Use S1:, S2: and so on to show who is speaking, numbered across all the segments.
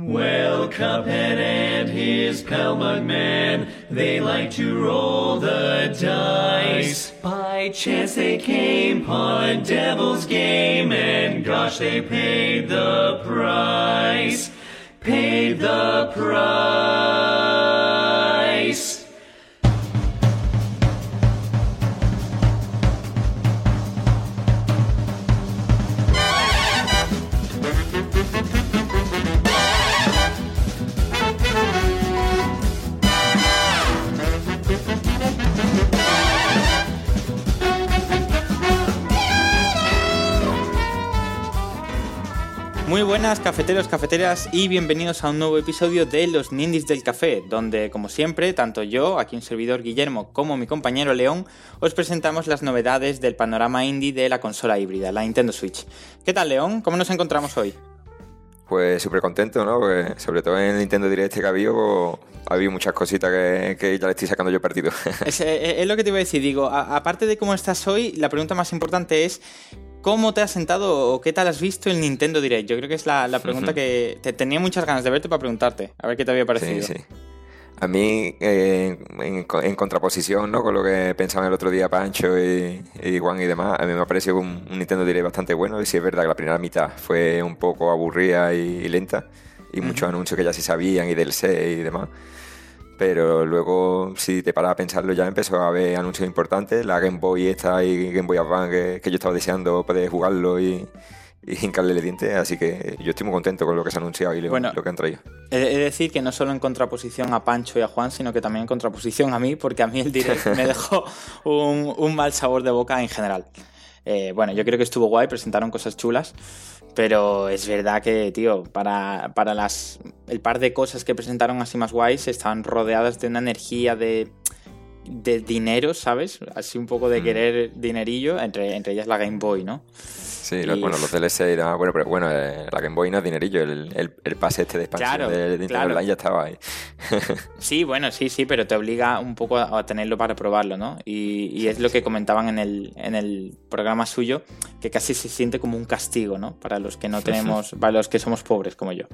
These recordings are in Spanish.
S1: Well, Cuphead and his pal Mugman, they like to roll the dice. By chance they came upon devil's game, and gosh, they paid the price. Paid the price.
S2: Muy buenas cafeteros, cafeteras y bienvenidos a un nuevo episodio de Los Nindis del Café, donde como siempre, tanto yo, aquí un servidor Guillermo, como mi compañero León, os presentamos las novedades del panorama indie de la consola híbrida, la Nintendo Switch. ¿Qué tal León? ¿Cómo nos encontramos hoy?
S3: Pues súper contento, ¿no? Porque sobre todo en el Nintendo Direct que ha habido, ha habido muchas cositas que, que ya le estoy sacando yo partido.
S2: Es, eh, es lo que te iba a decir, digo, a- aparte de cómo estás hoy, la pregunta más importante es ¿cómo te has sentado o qué tal has visto el Nintendo Direct? Yo creo que es la, la pregunta que te, tenía muchas ganas de verte para preguntarte, a ver qué te había parecido.
S3: Sí, sí. A mí, eh, en, en contraposición ¿no? con lo que pensaban el otro día Pancho y, y Juan y demás, a mí me ha parecido un, un Nintendo Direct bastante bueno. Y sí es verdad que la primera mitad fue un poco aburrida y, y lenta, y muchos anuncios que ya se sabían y del C y demás. Pero luego, si te paras a pensarlo, ya empezó a haber anuncios importantes. La Game Boy esta y Game Boy Advance, que, que yo estaba deseando poder jugarlo y, y hincarle el diente. Así que yo estoy muy contento con lo que se ha anunciado y lo,
S2: Bueno.
S3: lo que han traído.
S2: He de decir que no solo en contraposición a Pancho y a Juan, sino que también en contraposición a mí, porque a mí el direct me dejó un, un mal sabor de boca en general. Eh, bueno, yo creo que estuvo guay, presentaron cosas chulas, pero es verdad que, tío, para, para las, el par de cosas que presentaron así más guays estaban rodeadas de una energía de, de dinero, ¿sabes? Así un poco de
S3: Mm.
S2: querer dinerillo, entre, entre ellas la Game Boy, ¿no?
S3: Sí, los- bueno, los DLC y demás. Bueno, pero bueno, eh, la Game Boy no es dinerillo. El, el, el pase este de expansión
S2: Claro,
S3: de Nintendo
S2: claro.
S3: Online ya estaba ahí.
S2: Sí, bueno, sí, sí, pero te obliga un poco a, a tenerlo para probarlo, ¿no? Y, y es lo que comentaban en el, en el programa suyo, que casi se siente como un castigo, ¿no? Para los que no tenemos, para los que somos pobres como yo.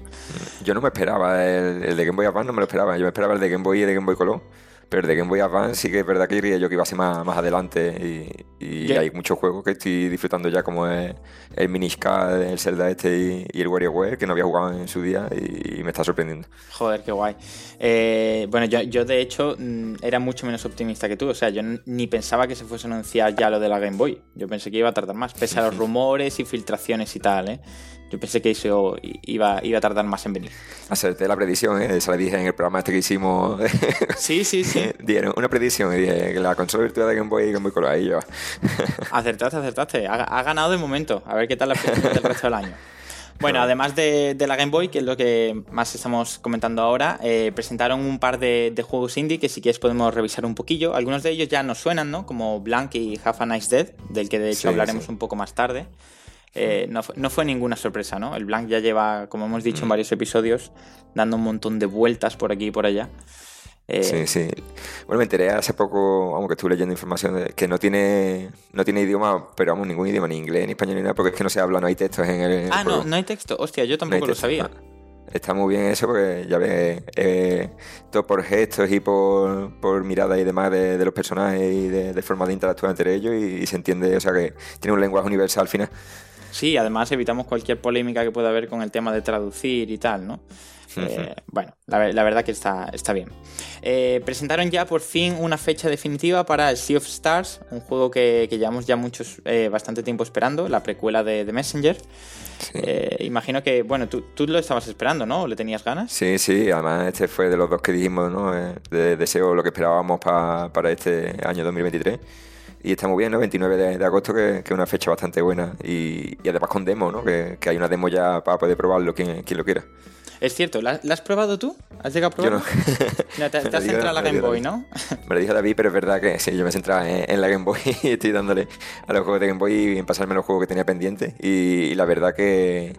S3: Yo no me esperaba el, el de Game Boy Advance, no me lo esperaba. Yo me esperaba el de Game Boy y el de Game Boy Color. Pero de Game Boy Advance sí que es verdad que diría yo que iba a ser más, más adelante. Y, hay muchos juegos que estoy disfrutando ya, como es el Minish Cap, el Zelda este y, y el WarioWare, que no había jugado en su día y, me está sorprendiendo.
S2: Joder, qué guay. Eh, bueno, yo, yo de hecho mm, era mucho menos optimista que tú. O sea, yo ni pensaba que se fuese a anunciar ya lo de la Game Boy. Yo pensé que iba a tardar más, pese a los rumores y filtraciones y tal, ¿eh? Yo pensé que eso iba, iba a tardar más en venir.
S3: Acerté la predicción, ¿eh? esa la dije en el programa este que hicimos.
S2: Sí, sí, sí.
S3: Dieron una predicción y dije que la consola virtual de Game Boy y Game Boy Color ahí yo.
S2: Acertaste, acertaste. Ha, ha ganado de momento. A ver qué tal la predicción del resto del año. Bueno, además de, de la Game Boy, que es lo que más estamos comentando ahora, eh, presentaron un par de, de juegos indie que si quieres podemos revisar un poquillo. Algunos de ellos ya nos suenan, ¿no? Como Blank y Half a Nice Dead, del que de hecho
S3: Sí,
S2: hablaremos
S3: sí.
S2: un poco más tarde. Eh, no, fue, no fue ninguna sorpresa, ¿no? El Blank ya lleva, como hemos dicho en varios episodios, dando un montón de vueltas por aquí y por allá. Eh,
S3: Sí, sí. Bueno, me enteré hace poco, vamos, que estuve leyendo información de que no tiene, no tiene idioma, pero vamos, ningún idioma, ni inglés, ni español, ni nada, porque es que no se habla, no hay textos en el. en el
S2: Ah, no, no hay texto. Hostia, yo
S3: No
S2: tampoco lo sabía.
S3: Está muy bien eso porque ya ves, eh, todo por gestos y por, por miradas y demás de, de los personajes y de, de forma de interactuar entre ellos y, y se entiende, o sea que tiene un lenguaje universal al final.
S2: Sí, además evitamos cualquier polémica que pueda haber con el tema de traducir y tal, ¿no? Eh, bueno, la, ver- la verdad que está, está bien. Eh, presentaron ya por fin una fecha definitiva para el Sea of Stars, un juego que, que llevamos ya muchos, eh, bastante tiempo esperando, la precuela de, de Messenger. Eh, imagino que, bueno, tú, tú lo estabas esperando, ¿no? ¿O ¿Le tenías ganas?
S3: Sí, sí, además este fue de los dos que dijimos, ¿no? Eh, de deseo lo que esperábamos pa- para este año 2023. Y está muy bien, ¿no? 29 de, de agosto, que, que es una fecha bastante buena. Y, y además con demo, ¿no? Que, que hay una demo ya para poder probarlo quien, quien lo quiera.
S2: Es cierto, ¿la, la has probado tú? ¿Has llegado a
S3: Yo
S2: probarlo?
S3: no.
S2: No, te, has centrado en la Game Boy. ¿no?
S3: Me lo dijo David, pero es verdad que sí, yo me centraba en, en la Game Boy y estoy dándole a los juegos de Game Boy y en pasarme los juegos que tenía pendientes. Y, y la verdad que,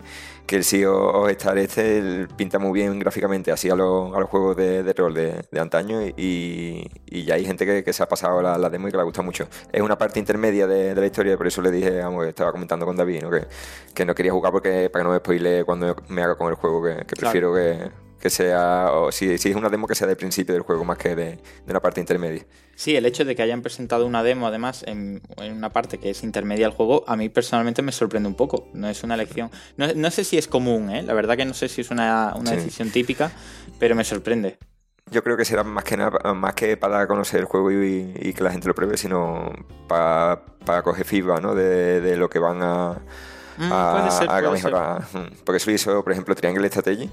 S3: que el of Star este pinta muy bien gráficamente, así a, los, a los juegos de, rol de, antaño y, ya hay gente que, se ha pasado la, la, demo y que le gusta mucho. Es una parte intermedia de, la historia, por eso le dije, vamos, estaba comentando con David, que, que, no quería jugar porque para que no me spoile cuando me haga con el juego, que, prefiero que que sea, o si, si, es una demo que sea del principio del juego más que de, de, una parte intermedia.
S2: Sí, el hecho de que hayan presentado una demo además en, una parte que es intermedia al juego, a mí personalmente me sorprende un poco. No es una elección. No, no sé si es común, ¿eh? la verdad que no sé si es una, una decisión típica, pero me sorprende.
S3: Yo creo que será más que nada, más que para conocer el juego y, que la gente lo pruebe, sino para, para coger feedback ¿no? de, de lo que van a, mm, a, mejorar. Mm, porque eso hizo, por ejemplo, Triangle Strategy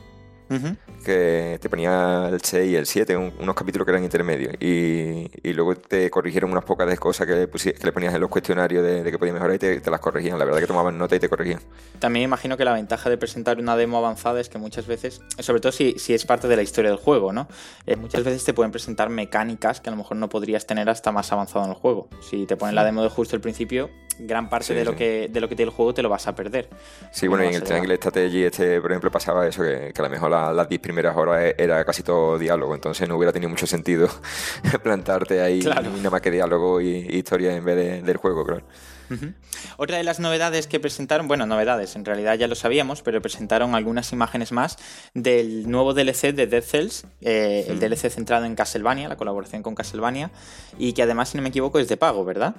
S3: que te ponía el 6 y el 7, unos capítulos que eran intermedios. Y, y, luego te corrigieron unas pocas de cosas que, que le ponías en los cuestionarios de, que podías mejorar y te, las corregían. La verdad que tomaban nota y te corregían.
S2: También imagino que la ventaja de presentar una demo avanzada es que muchas veces, sobre todo si, si es parte de la historia del juego, ¿no? Eh, muchas veces te pueden presentar mecánicas que a lo mejor no podrías tener hasta más avanzado en el juego. Si te ponen la demo de justo el principio, gran parte de, lo que, de lo que tiene el juego te lo vas a perder.
S3: Sí, bueno, y en el Triangle Strategy este, por ejemplo, pasaba eso, que, que a lo mejor las 10 primeras horas e, era casi todo diálogo, entonces no hubiera tenido mucho sentido plantarte ahí claro. nada más que diálogo y, historia en vez del juego, claro.
S2: Otra de las novedades que presentaron, bueno, novedades, en realidad ya lo sabíamos, pero presentaron algunas imágenes más del nuevo DLC de Dead Cells, eh, el DLC centrado en Castlevania, la colaboración con Castlevania, y que además, si no me equivoco, es de pago, ¿verdad?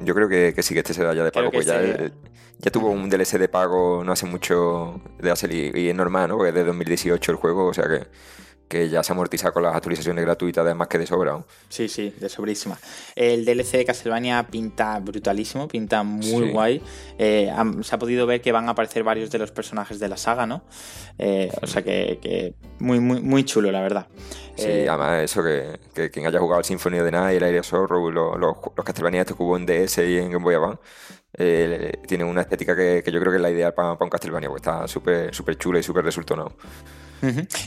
S3: Yo creo que, sí, que este será ya de pago, pues ya, ya, tuvo un DLC de pago no hace mucho de hacer y, es normal, ¿no? Porque es de 2018 el juego, o sea que, que ya se amortiza con las actualizaciones gratuitas, además que de sobra.
S2: Sí, sí, de sobrísima. El DLC de Castlevania pinta brutalísimo, pinta muy guay. Eh, se ha podido ver que van a aparecer varios de los personajes de la saga, ¿no? Eh, o sea que, muy, muy, muy chulo, la verdad.
S3: Sí, eh, además eso, que, quien haya jugado el Symphony of the Night, el Aire of Sorrow, los, los, los Castlevania este que hubo en DS y en Game Boy Advance, eh, tiene una estética que, yo creo que es la ideal para, un Castlevania, porque está súper súper chula y súper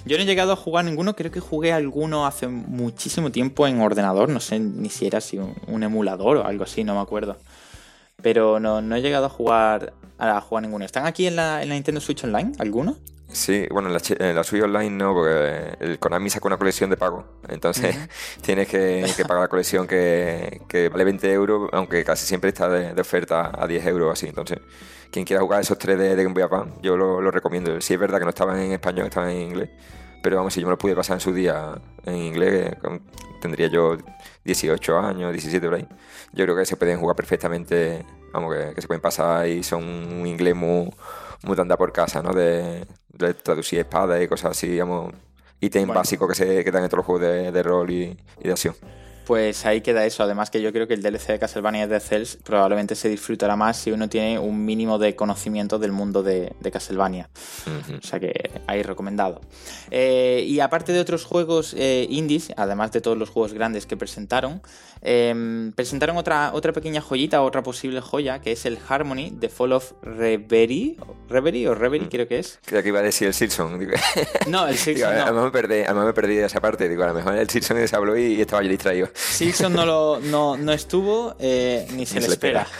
S2: Yo no he llegado a jugar ninguno, creo que jugué alguno hace muchísimo tiempo en ordenador, no sé ni si era así un, emulador o algo así, no me acuerdo. Pero no, no he llegado a jugar a jugar ninguno. ¿Están aquí en la, en la Nintendo Switch Online? ¿Alguno?
S3: Sí, bueno, en la, Switch Online no, porque el Konami sacó una colección de pago. Entonces tienes que, pagar la colección que, vale 20 euros, aunque casi siempre está de, oferta a 10 euros así. Entonces, quien quiera jugar esos tres de, Game Boy Advance, yo lo, lo, recomiendo. Sí es verdad que no estaban en español, estaban en inglés. Pero vamos, si yo me lo pude pasar en su día en inglés, tendría yo 18 años, 17 por ahí. Yo creo que se pueden jugar perfectamente, vamos, que, se pueden pasar y son un inglés muy, muy de por casa, ¿no? De, traducir espadas y cosas así, digamos, ítem básico que se quedan en todos los juegos de, de rol y, y de acción.
S2: Pues ahí queda eso. Además que yo creo que el DLC de Castlevania de Cells probablemente se disfrutará más si uno tiene un mínimo de conocimiento del mundo de, Castlevania. O sea que ahí recomendado. Eh, y aparte de otros juegos eh, indies, además de todos los juegos grandes que presentaron, em, presentaron otra, otra pequeña joyita, otra posible joya, que es el Harmony de Fall of Reverie. ¿Reverie o Reverie mm. creo que es?
S3: Creo que iba a decir el Silson.
S2: No, el Silson. no.
S3: Además, me perdí, me perdí esa parte. Digo, a lo mejor el Silson se habló y estaba yo distraído.
S2: Silson no, lo, no, no estuvo, eh, ni se le espera.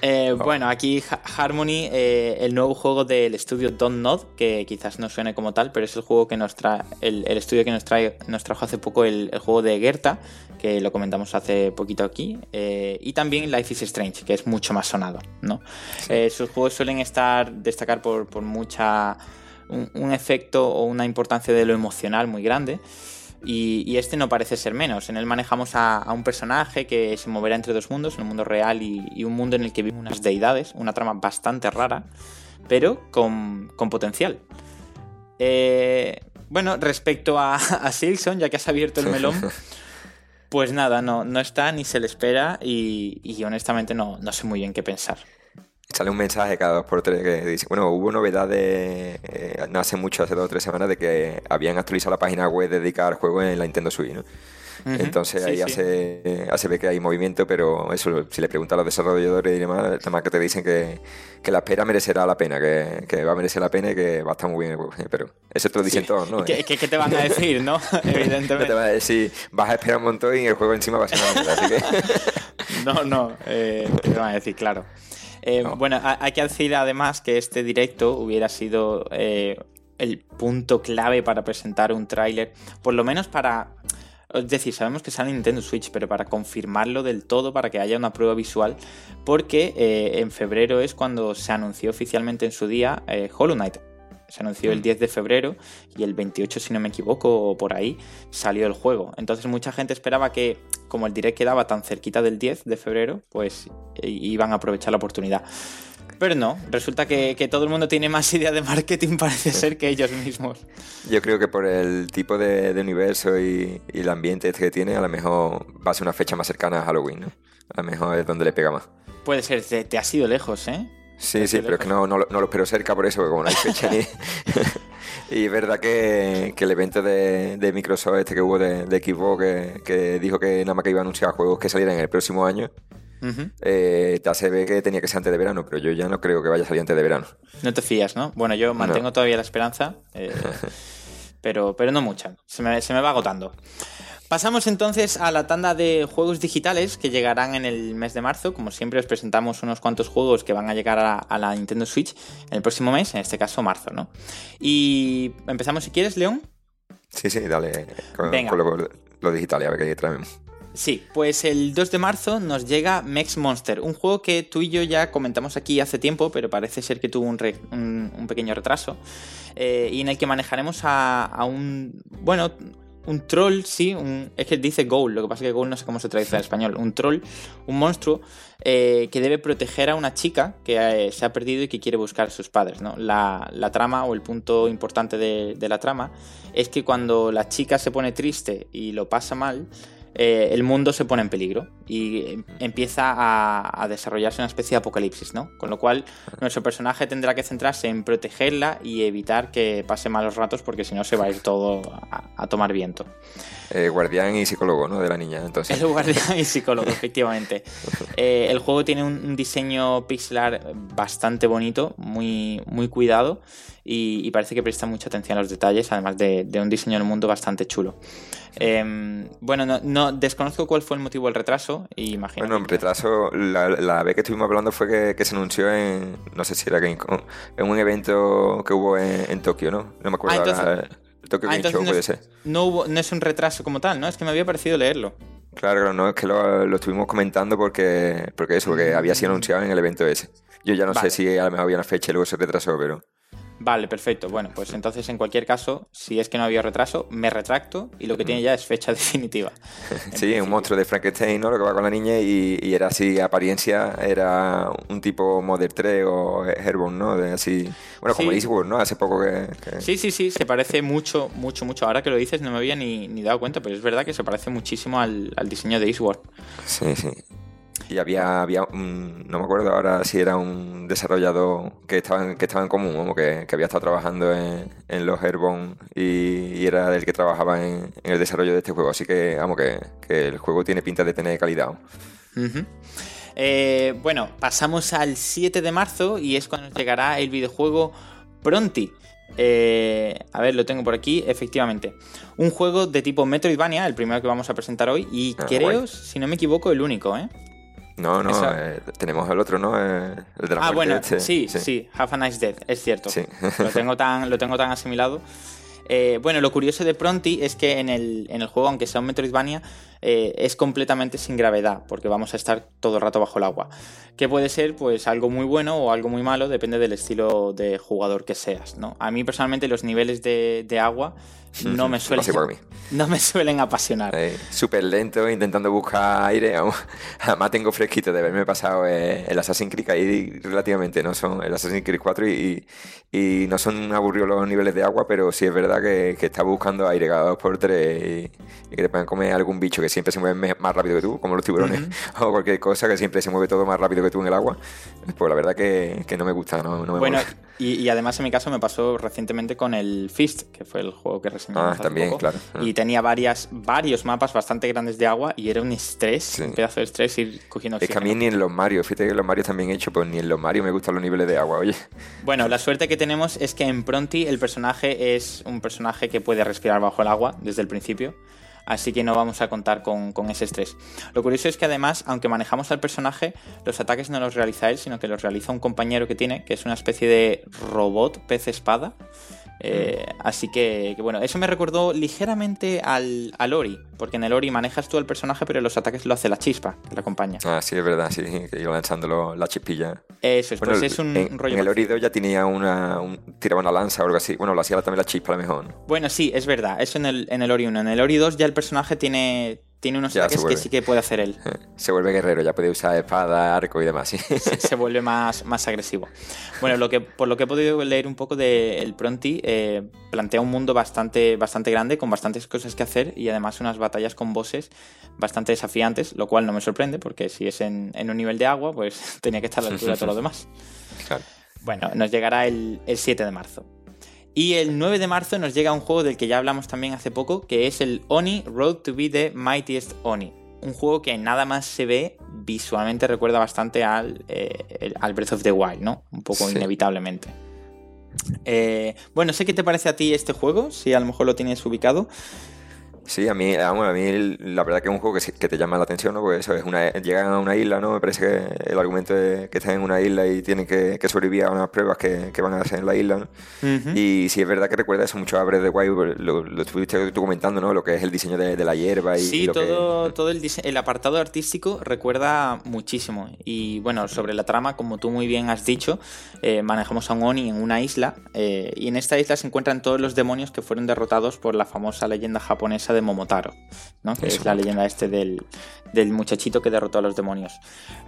S2: Eh, bueno, aquí Harmony, eh, el nuevo juego del estudio Don't Nod, que quizás no suene como tal, pero es el juego que nos trae, el, estudio que nos trae, nos trajo hace poco el, juego de Gerta, que lo comentamos hace poquito aquí, y también Life is Strange, que es mucho más sonado, ¿no? sus juegos suelen estar destacar por, por mucha un, efecto o una importancia de lo emocional muy grande. Y, este no parece ser menos. En él manejamos a, un personaje que se moverá entre dos mundos, un mundo real y, un mundo en el que viven unas deidades, una trama bastante rara, pero con, potencial. Eh, bueno, respecto a, a Silson, ya que has abierto el melón, pues nada, no, no está ni se le espera y, y honestamente no, no sé muy bien qué pensar
S3: sale un mensaje cada dos por tres que dice, bueno, hubo novedades eh, no hace mucho, hace dos o tres semanas, de que habían actualizado la página web dedicada al juego en la Nintendo Switch, ¿no? Entonces ahí Hace, hace ver que hay movimiento, pero eso, si le preguntas a los desarrolladores y demás, nada más que te dicen que, que, la espera merecerá la pena, que, que, va a merecer la pena y que va a estar muy bien Pero eso te lo dicen todos, ¿no?
S2: ¿Qué, ¿Qué, te van a decir, no? Evidentemente.
S3: te van a decir, vas a esperar un montón y el juego encima va a ser una mierda, así que...
S2: no, no, eh, te van a decir, claro. Eh, bueno, hay que decir además que este directo hubiera sido eh, el punto clave para presentar un tráiler, por lo menos para... Es decir, sabemos que sale Nintendo Switch, pero para confirmarlo del todo, para que haya una prueba visual, porque eh, en febrero es cuando se anunció oficialmente en su día Hollow Knight. Se anunció el 10 mm. de febrero y el 28, si no me equivoco, o por ahí, salió el juego. Entonces mucha gente esperaba que, como el direct quedaba tan cerquita del 10 de febrero, pues iban a aprovechar la oportunidad. Pero no, resulta que, todo el mundo tiene más idea de marketing, parece ser, que ellos mismos.
S3: Yo creo que por el tipo de, universo y, el ambiente este que tiene, a lo mejor va a ser una fecha más cercana a Halloween, ¿no? A lo mejor es donde le pega más.
S2: Puede ser, te, te has ido lejos, ¿eh?
S3: Sí, sí, pero es que no, no, lo espero cerca por eso, porque como no hay fecha ni... y es verdad que, el evento de, Microsoft este que hubo de, de Xbox, que, dijo que nada más que iba a anunciar juegos que salieran en el próximo año, eh, ya se ve que tenía que ser antes de verano, pero yo ya no creo que vaya a salir antes de verano.
S2: No te fías, ¿no? Bueno, yo mantengo todavía la esperanza, eh, pero, pero no mucha. Se me, se me va agotando. Pasamos entonces a la tanda de juegos digitales que llegarán en el mes de marzo. Como siempre, os presentamos unos cuantos juegos que van a llegar a, la Nintendo Switch en el próximo mes, en este caso marzo, ¿no? Y empezamos si quieres, León.
S3: Sí, sí, dale con, lo, digital, a ver qué traemos.
S2: Sí, pues el 2 de marzo nos llega Mex Monster, un juego que tú y yo ya comentamos aquí hace tiempo, pero parece ser que tuvo un, pequeño retraso, eh, y en el que manejaremos a, a un, bueno, un troll, sí, un, es que dice ghoul, lo que pasa es que ghoul no sé cómo se traduce al español, un troll, un monstruo eh, que debe proteger a una chica que eh, se ha perdido y que quiere buscar a sus padres. ¿no? La, trama o el punto importante de la trama es que cuando la chica se pone triste y lo pasa mal, eh, el mundo se pone en peligro y empieza a, desarrollarse una especie de apocalipsis, ¿no? Con lo cual nuestro personaje tendrá que centrarse en protegerla y evitar que pase malos ratos porque si no se va a ir todo a, tomar viento.
S3: Eh, guardián y psicólogo, ¿no? De la niña, entonces.
S2: El guardián y psicólogo, efectivamente. Eh, el juego tiene un, diseño pixelar bastante bonito, muy, muy cuidado y, parece que presta mucha atención a los detalles, además de, un diseño del mundo bastante chulo. Em, bueno, no, desconozco cuál fue el motivo del retraso y imagino.
S3: Bueno, el retraso, la, vez que estuvimos hablando fue que, se anunció en, no sé si era en un evento que hubo en, Tokio, ¿no? No me acuerdo. Ah,
S2: entonces, Tokyo ah, Game Show puede ser. No, hubo, no es un retraso como tal, ¿no? Es que me había parecido leerlo.
S3: Claro, no, es que lo, estuvimos comentando porque, porque eso, porque había sido anunciado en el evento ese. Yo ya no sé si a lo mejor había una fecha y luego se retrasó, pero...
S2: Vale, perfecto. Bueno, pues entonces en cualquier caso, si es que no había retraso, me retracto y lo que tiene ya es fecha definitiva.
S3: sí, un monstruo de Frankenstein, ¿no? Lo que va con la niña y, era así, apariencia, era un tipo Model 3 o Herbon, ¿no? De así, bueno, como Eastwood, ¿no? Hace poco que,
S2: Sí, sí, sí, se parece mucho, mucho, mucho. Ahora que lo dices no me había ni, dado cuenta, pero es verdad que se parece muchísimo al, al diseño de Eastwood.
S3: Sí, sí. Y había, había no me acuerdo ahora si era un desarrollador que estaba en, que estaba en común, como que, había estado trabajando en, los Airborne y, era el que trabajaba en, el desarrollo de este juego. Así que, vamos, que, el juego tiene pinta de tener calidad.
S2: Eh, bueno, pasamos al 7 de marzo y es cuando llegará el videojuego Pronti. Eh, a ver, lo tengo por aquí, efectivamente. Un juego de tipo Metroidvania, el primero que vamos a presentar hoy, y ah, creo, si no me equivoco, el único, ¿eh?
S3: No, no, eh, tenemos el otro, ¿no? Eh, el
S2: de la Ah, bueno, este. sí, sí, Have a Nice Death, es cierto. lo, tengo tan, lo tengo tan asimilado. Eh, bueno, lo curioso de Pronti es que en el, en el juego, aunque sea un Metroidvania, es completamente sin gravedad, porque vamos a estar todo el rato bajo el agua. Que puede ser pues algo muy bueno o algo muy malo, depende del estilo de jugador que seas, ¿no? A mí personalmente los niveles de, de agua no me suelen, no me suelen apasionar.
S3: Súper lento, intentando buscar aire. Además tengo fresquito de haberme pasado eh, el Assassin's Creed ahí relativamente, ¿no? Son el Assassin's Creed 4 y, y, no son aburridos los niveles de agua, pero sí es verdad que, que estás buscando aire cada dos por tres y, que te pueden comer algún bicho que siempre se mueve más rápido que tú, como los tiburones, o cualquier cosa que siempre se mueve todo más rápido que tú en el agua. Pues la verdad que, que no me gusta, no, me
S2: Bueno, y, y, además en mi caso me pasó recientemente con el Fist, que fue el juego que
S3: Ah, también, claro.
S2: Y tenía varias, varios mapas bastante grandes de agua y era un estrés, un pedazo de estrés ir cogiendo
S3: oxígeno. Es que a mí ni en los Mario, fíjate que los Mario también he hecho, pues ni en los Mario me gustan los niveles de agua, oye.
S2: Bueno, la suerte que tenemos es que en Pronti el personaje es un personaje que puede respirar bajo el agua desde el principio. Así que no vamos a contar con, con, ese estrés. Lo curioso es que además, aunque manejamos al personaje, los ataques no los realiza él, sino que los realiza un compañero que tiene, que es una especie de robot pez espada. Eh, así que, que, bueno, eso me recordó ligeramente al, al, Ori, porque en el Ori manejas tú al personaje, pero los ataques lo hace la chispa, que la acompaña.
S3: Ah, sí, es verdad, sí, que iba lanzándolo la chispilla.
S2: Eso es, bueno, pues es un,
S3: en,
S2: rollo.
S3: En el Ori 2 ya tenía una. Un, tiraba una lanza o algo así. Bueno, lo hacía también la chispa a lo mejor. ¿no?
S2: Bueno, sí, es verdad, eso en el, en el Ori 1. En el Ori 2 ya el personaje tiene, tiene unos
S3: Ya
S2: ataques que sí que puede hacer él.
S3: Se vuelve guerrero, ya puede usar espada, arco y demás. Sí.
S2: se, se vuelve más, más agresivo. Bueno, lo que, por lo que he podido leer un poco del Pronti, eh, plantea un mundo bastante, bastante grande, con bastantes cosas que hacer y además unas batallas con bosses bastante desafiantes, lo cual no me sorprende porque si es en, en un nivel de agua, pues tenía que estar a la altura de todo lo demás.
S3: Claro.
S2: Bueno, nos llegará el, el 7 de marzo. Y el 9 de marzo nos llega un juego del que ya hablamos también hace poco, que es el Oni Road to be the Mightiest Oni. Un juego que nada más se ve, visualmente recuerda bastante al, eh, al Breath of the Wild, ¿no? Un poco
S3: Sí.
S2: inevitablemente. Eh, bueno, sé qué te parece a ti este juego, si a lo mejor lo tienes ubicado.
S3: Sí, a mí, vamos, a mí la verdad que es un juego que, que te llama la atención, ¿no? Porque eso es una, llegan a una isla, ¿no? Me parece que el argumento es que están en una isla y tienen que, que sobrevivir a unas pruebas que, que van a hacer en la isla. Y sí es verdad que recuerda eso mucho a Breath of the Wild, lo, lo estuviste tú comentando, ¿no? Lo que es el diseño de, de la hierba y, y
S2: Sí,
S3: lo que-
S2: todo, todo el, el apartado artístico recuerda muchísimo. Y bueno, sobre la trama, como tú muy bien has dicho, eh, manejamos a un Oni en una isla. eh, y en esta isla se encuentran todos los demonios que fueron derrotados por la famosa leyenda japonesa de Momotaro, ¿no? que es la leyenda este del, del muchachito que derrotó a los demonios.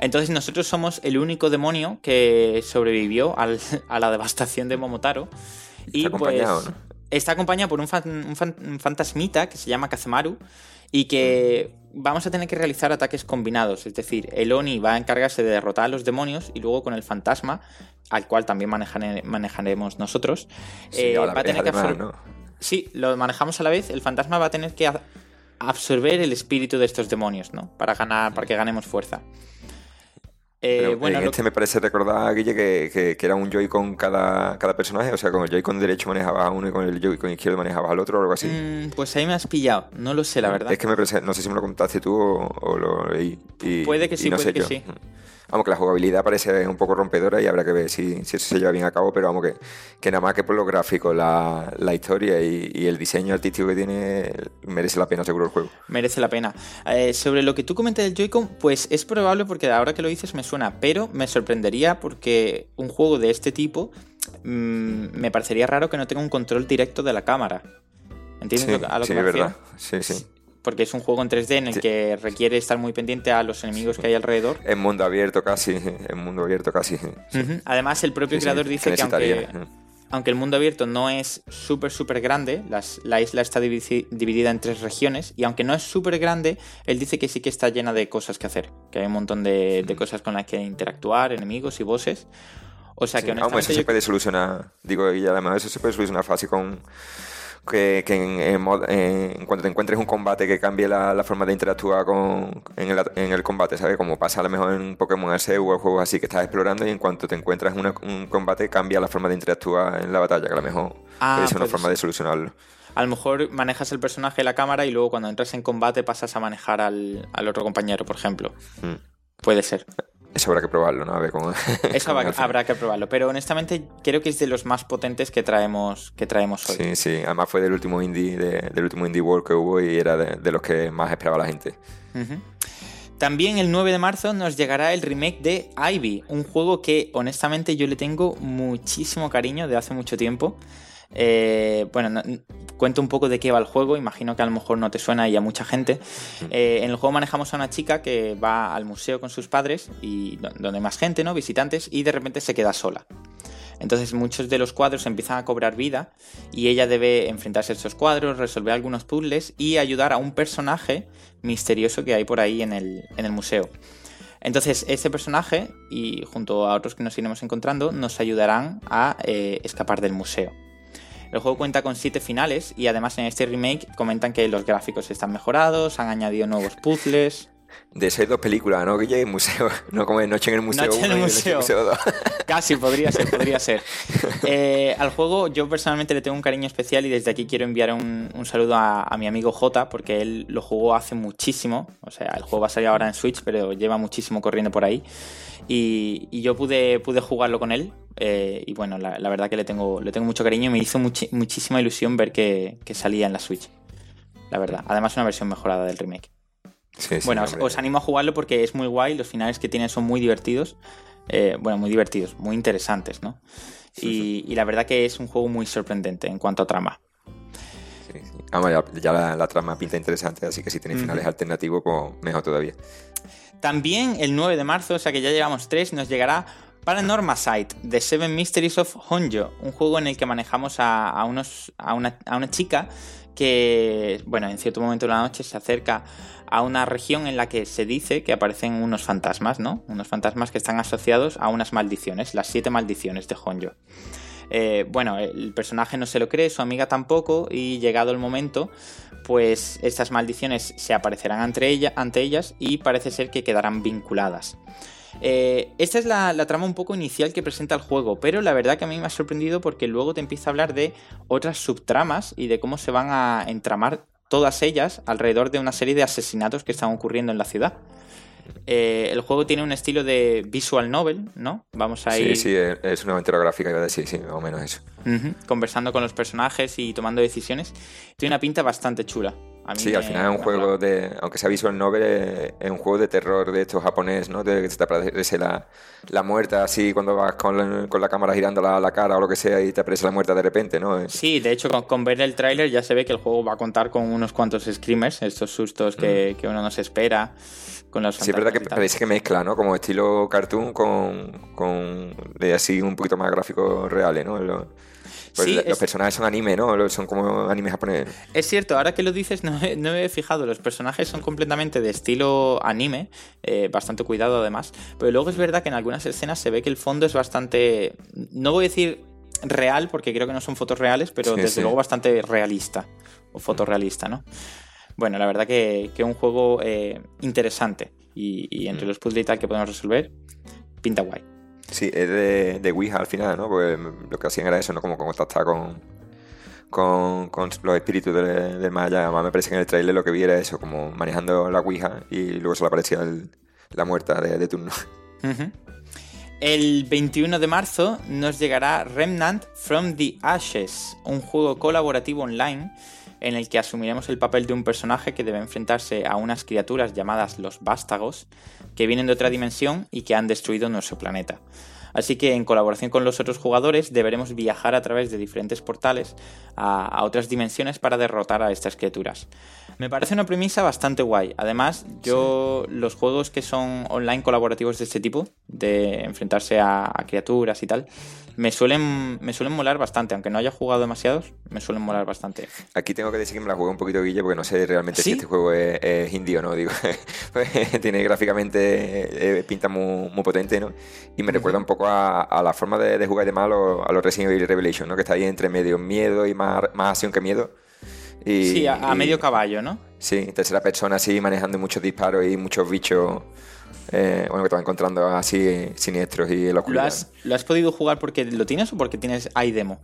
S2: Entonces nosotros somos el único demonio que sobrevivió al- a la devastación de Momotaro. Y
S3: Está acompañado,
S2: pues,
S3: ¿no?
S2: está acompañado por un, fan- un fan- un fantasmita que se llama Kazemaru y que vamos a tener que realizar ataques combinados. Es decir, el Oni va a encargarse de derrotar a los demonios y luego con el fantasma, al cual también manejane- manejaremos nosotros,
S3: Sí,
S2: eh, va a tener que
S3: además,
S2: absor-
S3: ¿no?
S2: Sí, lo manejamos a la vez. El fantasma va a tener que absorber el espíritu de estos demonios, ¿no? Para ganar, para que ganemos fuerza. Eh,
S3: Pero
S2: bueno,
S3: en
S2: lo-
S3: este me parece recordar, Guille, que, que, que era un Joy-Con cada, cada personaje. O sea, con el Joy-Con derecho manejabas a uno y con el Joy-Con izquierdo manejabas al otro o algo así.
S2: Mm, pues ahí me has pillado. No lo sé, la verdad.
S3: Es que me parece, no sé si me lo contaste tú o, o lo leí. y-
S2: Puede que
S3: y
S2: sí,
S3: no
S2: puede
S3: sé
S2: que
S3: yo.
S2: sí.
S3: Vamos, que la jugabilidad parece un poco rompedora y habrá que ver si, si eso se lleva bien a cabo, pero vamos, que, que nada más que por lo gráfico, la, la historia y, y el diseño artístico que tiene, merece la pena seguro el juego.
S2: Merece la pena. Eh, sobre lo que tú comentas del Joy-Con, pues es probable porque ahora que lo dices me suena, pero me sorprendería porque un juego de este tipo mm, me parecería raro que no tenga un control directo de la cámara. ¿Entiendes
S3: Sí,
S2: a lo
S3: sí,
S2: que
S3: es
S2: me
S3: verdad. Sí, sí.
S2: Porque es un juego en 3D en el
S3: Sí.
S2: que requiere estar muy pendiente a los enemigos que hay alrededor.
S3: En mundo abierto casi, en mundo abierto casi. Sí.
S2: Además, el propio
S3: sí,
S2: creador dice que aunque, el mundo abierto no es súper, súper grande, las- la isla está divi- dividida en tres regiones, y aunque no es súper grande, él dice que sí que está llena de cosas que hacer, que hay un montón de, de cosas con las que interactuar, enemigos y bosses. O sea que
S3: vamos,
S2: honestamente
S3: eso se
S2: yo-
S3: puede solucionar, digo, además eso se puede solucionar fácil con que, que en, en en cuando te encuentres un combate que cambie la, la forma de interactuar con, en, el, en el combate, ¿sabes? Como pasa a lo mejor en Pokémon Arceus o juegos así que estás explorando y en cuanto te encuentras una- un combate cambia la forma de interactuar en la batalla, que a lo mejor
S2: Ah,
S3: ser una forma de solucionarlo.
S2: a lo mejor manejas el personaje, la cámara, y luego cuando entras en combate pasas a manejar al, al otro compañero, por ejemplo.
S3: Mm.
S2: Puede ser.
S3: Eso habrá que probarlo, ¿no? A ver cómo...
S2: Eso habrá, que probarlo. Pero honestamente creo que es de los más potentes que traemos, que traemos hoy.
S3: Sí, sí, además fue del último indie, de- del último indie world que hubo y era de, de los que más esperaba la gente.
S2: También el 9 de marzo nos llegará el remake de Ivy, un juego que honestamente yo le tengo muchísimo cariño de hace mucho tiempo. Eh, bueno, no- cuento un poco de qué va el juego, imagino que a lo mejor no te suena y a mucha gente. Eh, en el juego manejamos a una chica que va al museo con sus padres y do- donde hay más gente, ¿no? Visitantes, y de repente se queda sola. Entonces muchos de los cuadros empiezan a cobrar vida y ella debe enfrentarse a estos cuadros, resolver algunos puzzles y ayudar a un personaje misterioso que hay por ahí en el, en el museo. Entonces este personaje y junto a otros que nos iremos encontrando nos ayudarán a eh, escapar del museo. El juego cuenta con 7 finales y además en este remake comentan que los gráficos están mejorados, han añadido nuevos puzzles.
S3: De esas dos películas, ¿no? Que museo, no como Noche en el Museo
S2: Noche en el Museo. Casi, podría ser, podría ser. Eh, al juego yo personalmente le tengo un cariño especial y desde aquí quiero enviar un, saludo a, mi amigo J, porque él lo jugó hace muchísimo. O sea, el juego va a salir ahora en Switch, pero lleva muchísimo corriendo por ahí. Y, yo pude, pude jugarlo con él. Eh, y bueno, la, verdad que le tengo, le tengo mucho cariño y me hizo muchísima ilusión ver que, que salía en la Switch. La verdad. Además, una versión mejorada del remake bueno, os, animo a jugarlo porque es muy guay, los finales que tiene son muy divertidos. Eh, bueno, muy divertidos, muy interesantes, ¿no? y, la verdad que es un juego muy sorprendente en cuanto a trama.
S3: ya, la, trama pinta interesante, así que si tenéis finales alternativos, pues mejor todavía.
S2: También el 9 de marzo, o sea que ya llevamos tres, nos llegará Paranormal Sight, The Seven Mysteries of Honjo, un juego en el que manejamos a, unos, a una chica que, bueno, en cierto momento de la noche se acerca a una región en la que se dice que aparecen unos fantasmas, ¿no? Unos fantasmas que están asociados a unas maldiciones, las siete maldiciones de Honjo. Eh, bueno, el personaje no se lo cree, su amiga tampoco, y llegado el momento, pues estas maldiciones se aparecerán ante, ante ellas y parece ser que quedarán vinculadas. Eh, esta es la, la, trama un poco inicial que presenta el juego, pero la verdad que a mí me ha sorprendido porque luego te empieza a hablar de otras subtramas y de cómo se van a entramar todas ellas alrededor de una serie de asesinatos que están ocurriendo en la ciudad. Eh, el juego tiene un estilo de visual novel, ¿no? Vamos a ir.
S3: Sí, sí, es una aventura gráfica, iba a decir, sí, más o menos eso.
S2: Conversando con los personajes y tomando decisiones. Tiene una pinta bastante chula
S3: sí, al final es un juego de, aunque sea visual novel, es un juego de terror de estos japonés, ¿no? De que te aparece la, la muerta así cuando vas con, con la cámara girando la, la, cara o lo que sea y te aparece la muerta de repente, ¿no?
S2: Sí, de hecho con, ver el tráiler ya se ve que el juego va a contar con unos cuantos screamers, estos sustos que, mm. que uno no se espera. Con los
S3: sí, es verdad que parece que mezcla, ¿no? Como estilo cartoon con, con de así un poquito más gráficos reales, ¿no? Pues los personajes son anime, ¿no? Son como anime japonés.
S2: Es cierto, ahora que lo dices, no, me he fijado. Los personajes son completamente de estilo anime, eh, bastante cuidado además. Pero luego es verdad que en algunas escenas se ve que el fondo es bastante. No voy a decir real, porque creo que no son fotos reales, pero desde luego bastante realista. O fotorrealista, ¿no? Bueno, la verdad que es un juego eh, interesante. Y, entre mm. los puzzles y tal que podemos resolver, pinta guay.
S3: Sí, es de, de Ouija al final, ¿no? Pues lo que hacían era eso, ¿no? Como contactar con, con, con los espíritus del, del más Además me parece que en el trailer lo que vi era eso, como manejando la Ouija y luego se le aparecía la muerta de, turno.
S2: El 21 de marzo nos llegará Remnant from the Ashes, un juego colaborativo online en el que asumiremos el papel de un personaje que debe enfrentarse a unas criaturas llamadas los vástagos, que vienen de otra dimensión y que han destruido nuestro planeta. Así que en colaboración con los otros jugadores deberemos viajar a través de diferentes portales a, otras dimensiones para derrotar a estas criaturas. Me parece una premisa bastante guay. Además, yo los juegos que son online colaborativos de este tipo, de enfrentarse a, criaturas y tal, me suelen, me suelen molar bastante. Aunque no haya jugado demasiados, me suelen molar bastante.
S3: Aquí tengo que decir que me la juego un poquito, Guille, porque no sé realmente si este juego es, es indie o no. Digo, tiene gráficamente eh, pinta muy, potente, ¿no? Y me recuerda un poco a, la forma de, jugar de malo a los Resident Evil Revelation, ¿no? Que está ahí entre medio miedo y más, más acción que miedo.
S2: Sí, a, medio caballo, ¿no?
S3: Sí, tercera persona así, manejando muchos disparos y muchos bichos. Eh, bueno, que te vas encontrando así siniestros y
S2: ¿Lo has, ¿Lo has podido jugar porque lo tienes o porque tienes iDemo?